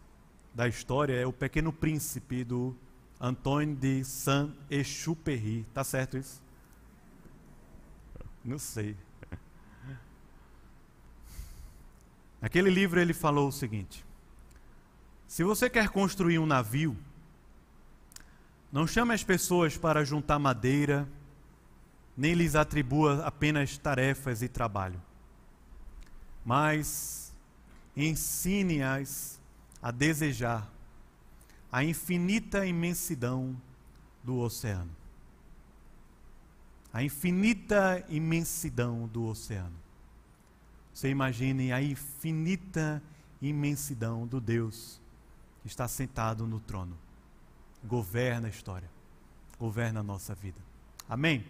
da história é O Pequeno Príncipe do Antoine de Saint-Exupéry. Tá certo isso? Não sei. Naquele livro ele falou o seguinte: Se você quer construir um navio, não chame as pessoas para juntar madeira, nem lhes atribua apenas tarefas e trabalho, mas ensine-as a desejar a infinita imensidão do oceano a infinita imensidão do oceano. Você imagine a infinita imensidão do Deus que está sentado no trono. Governa a história, governa a nossa vida. Amém?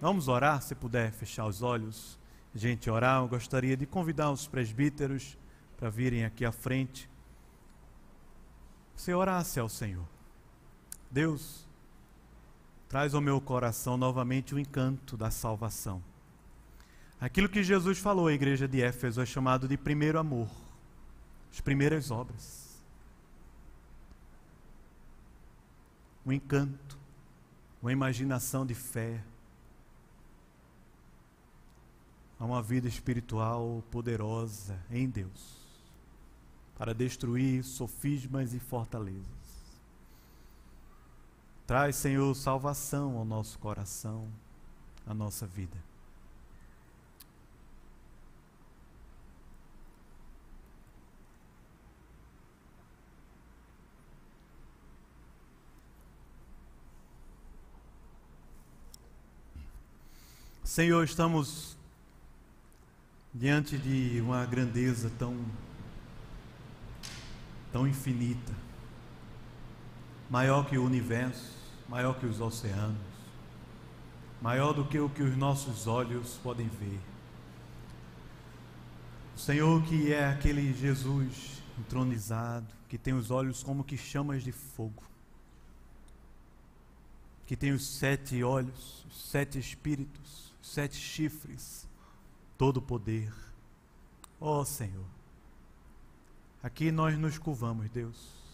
Vamos orar, se puder fechar os olhos. Gente, orar, eu gostaria de convidar os presbíteros para virem aqui à frente. Você orasse ao Senhor. Deus, traz ao meu coração novamente o encanto da salvação. Aquilo que Jesus falou à igreja de Éfeso é chamado de primeiro amor, as primeiras obras. O encanto, uma imaginação de fé, a uma vida espiritual poderosa em Deus, para destruir sofismas e fortalezas. Traz, Senhor, salvação ao nosso coração, à nossa vida. Senhor, estamos diante de uma grandeza tão tão infinita maior que o universo, maior que os oceanos, maior do que o que os nossos olhos podem ver. O Senhor que é aquele Jesus entronizado, que tem os olhos como que chamas de fogo, que tem os sete olhos, os sete espíritos, os sete chifres, todo poder. Ó oh, Senhor, aqui nós nos curvamos, Deus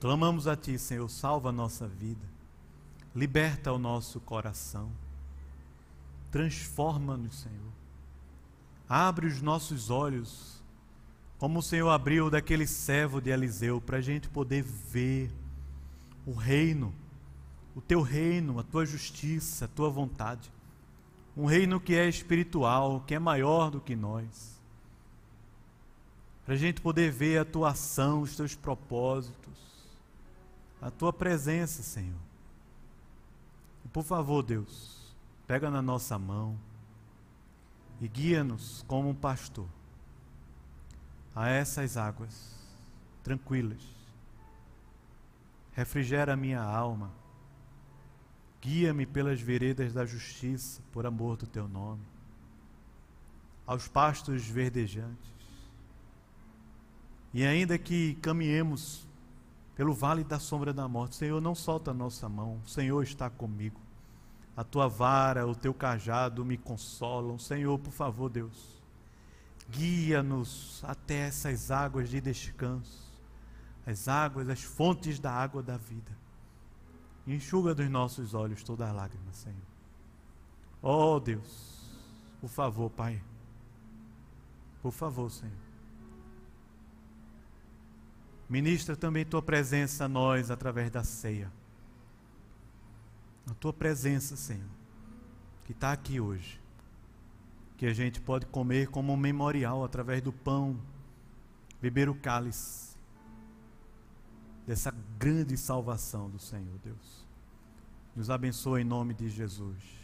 Clamamos a Ti, Senhor, salva a nossa vida, liberta o nosso coração, transforma-nos, Senhor. Abre os nossos olhos, como o Senhor abriu daquele servo de Eliseu, para a gente poder ver o reino, o Teu reino, a Tua justiça, a Tua vontade. Um reino que é espiritual, que é maior do que nós. Para a gente poder ver a Tua ação, os Teus propósitos a tua presença, Senhor. Por favor, Deus, pega na nossa mão, e guia-nos como um pastor a essas águas tranquilas. Refrigera a minha alma. Guia-me pelas veredas da justiça, por amor do teu nome. Aos pastos verdejantes. E ainda que caminhemos pelo vale da sombra da morte, Senhor, não solta a nossa mão. O Senhor está comigo. A tua vara, o teu cajado me consolam. Senhor, por favor, Deus Guia-nos até essas águas de descanso, as águas, as fontes da água da vida. Enxuga dos nossos olhos toda a lágrima, Senhor. Oh Deus, por favor, Pai. Por favor, Senhor. Ministra também tua presença a nós através da ceia. A tua presença, Senhor, que está aqui hoje que a gente pode comer como um memorial através do pão, beber o cálice dessa grande salvação do Senhor, Deus. Nos abençoe em nome de Jesus.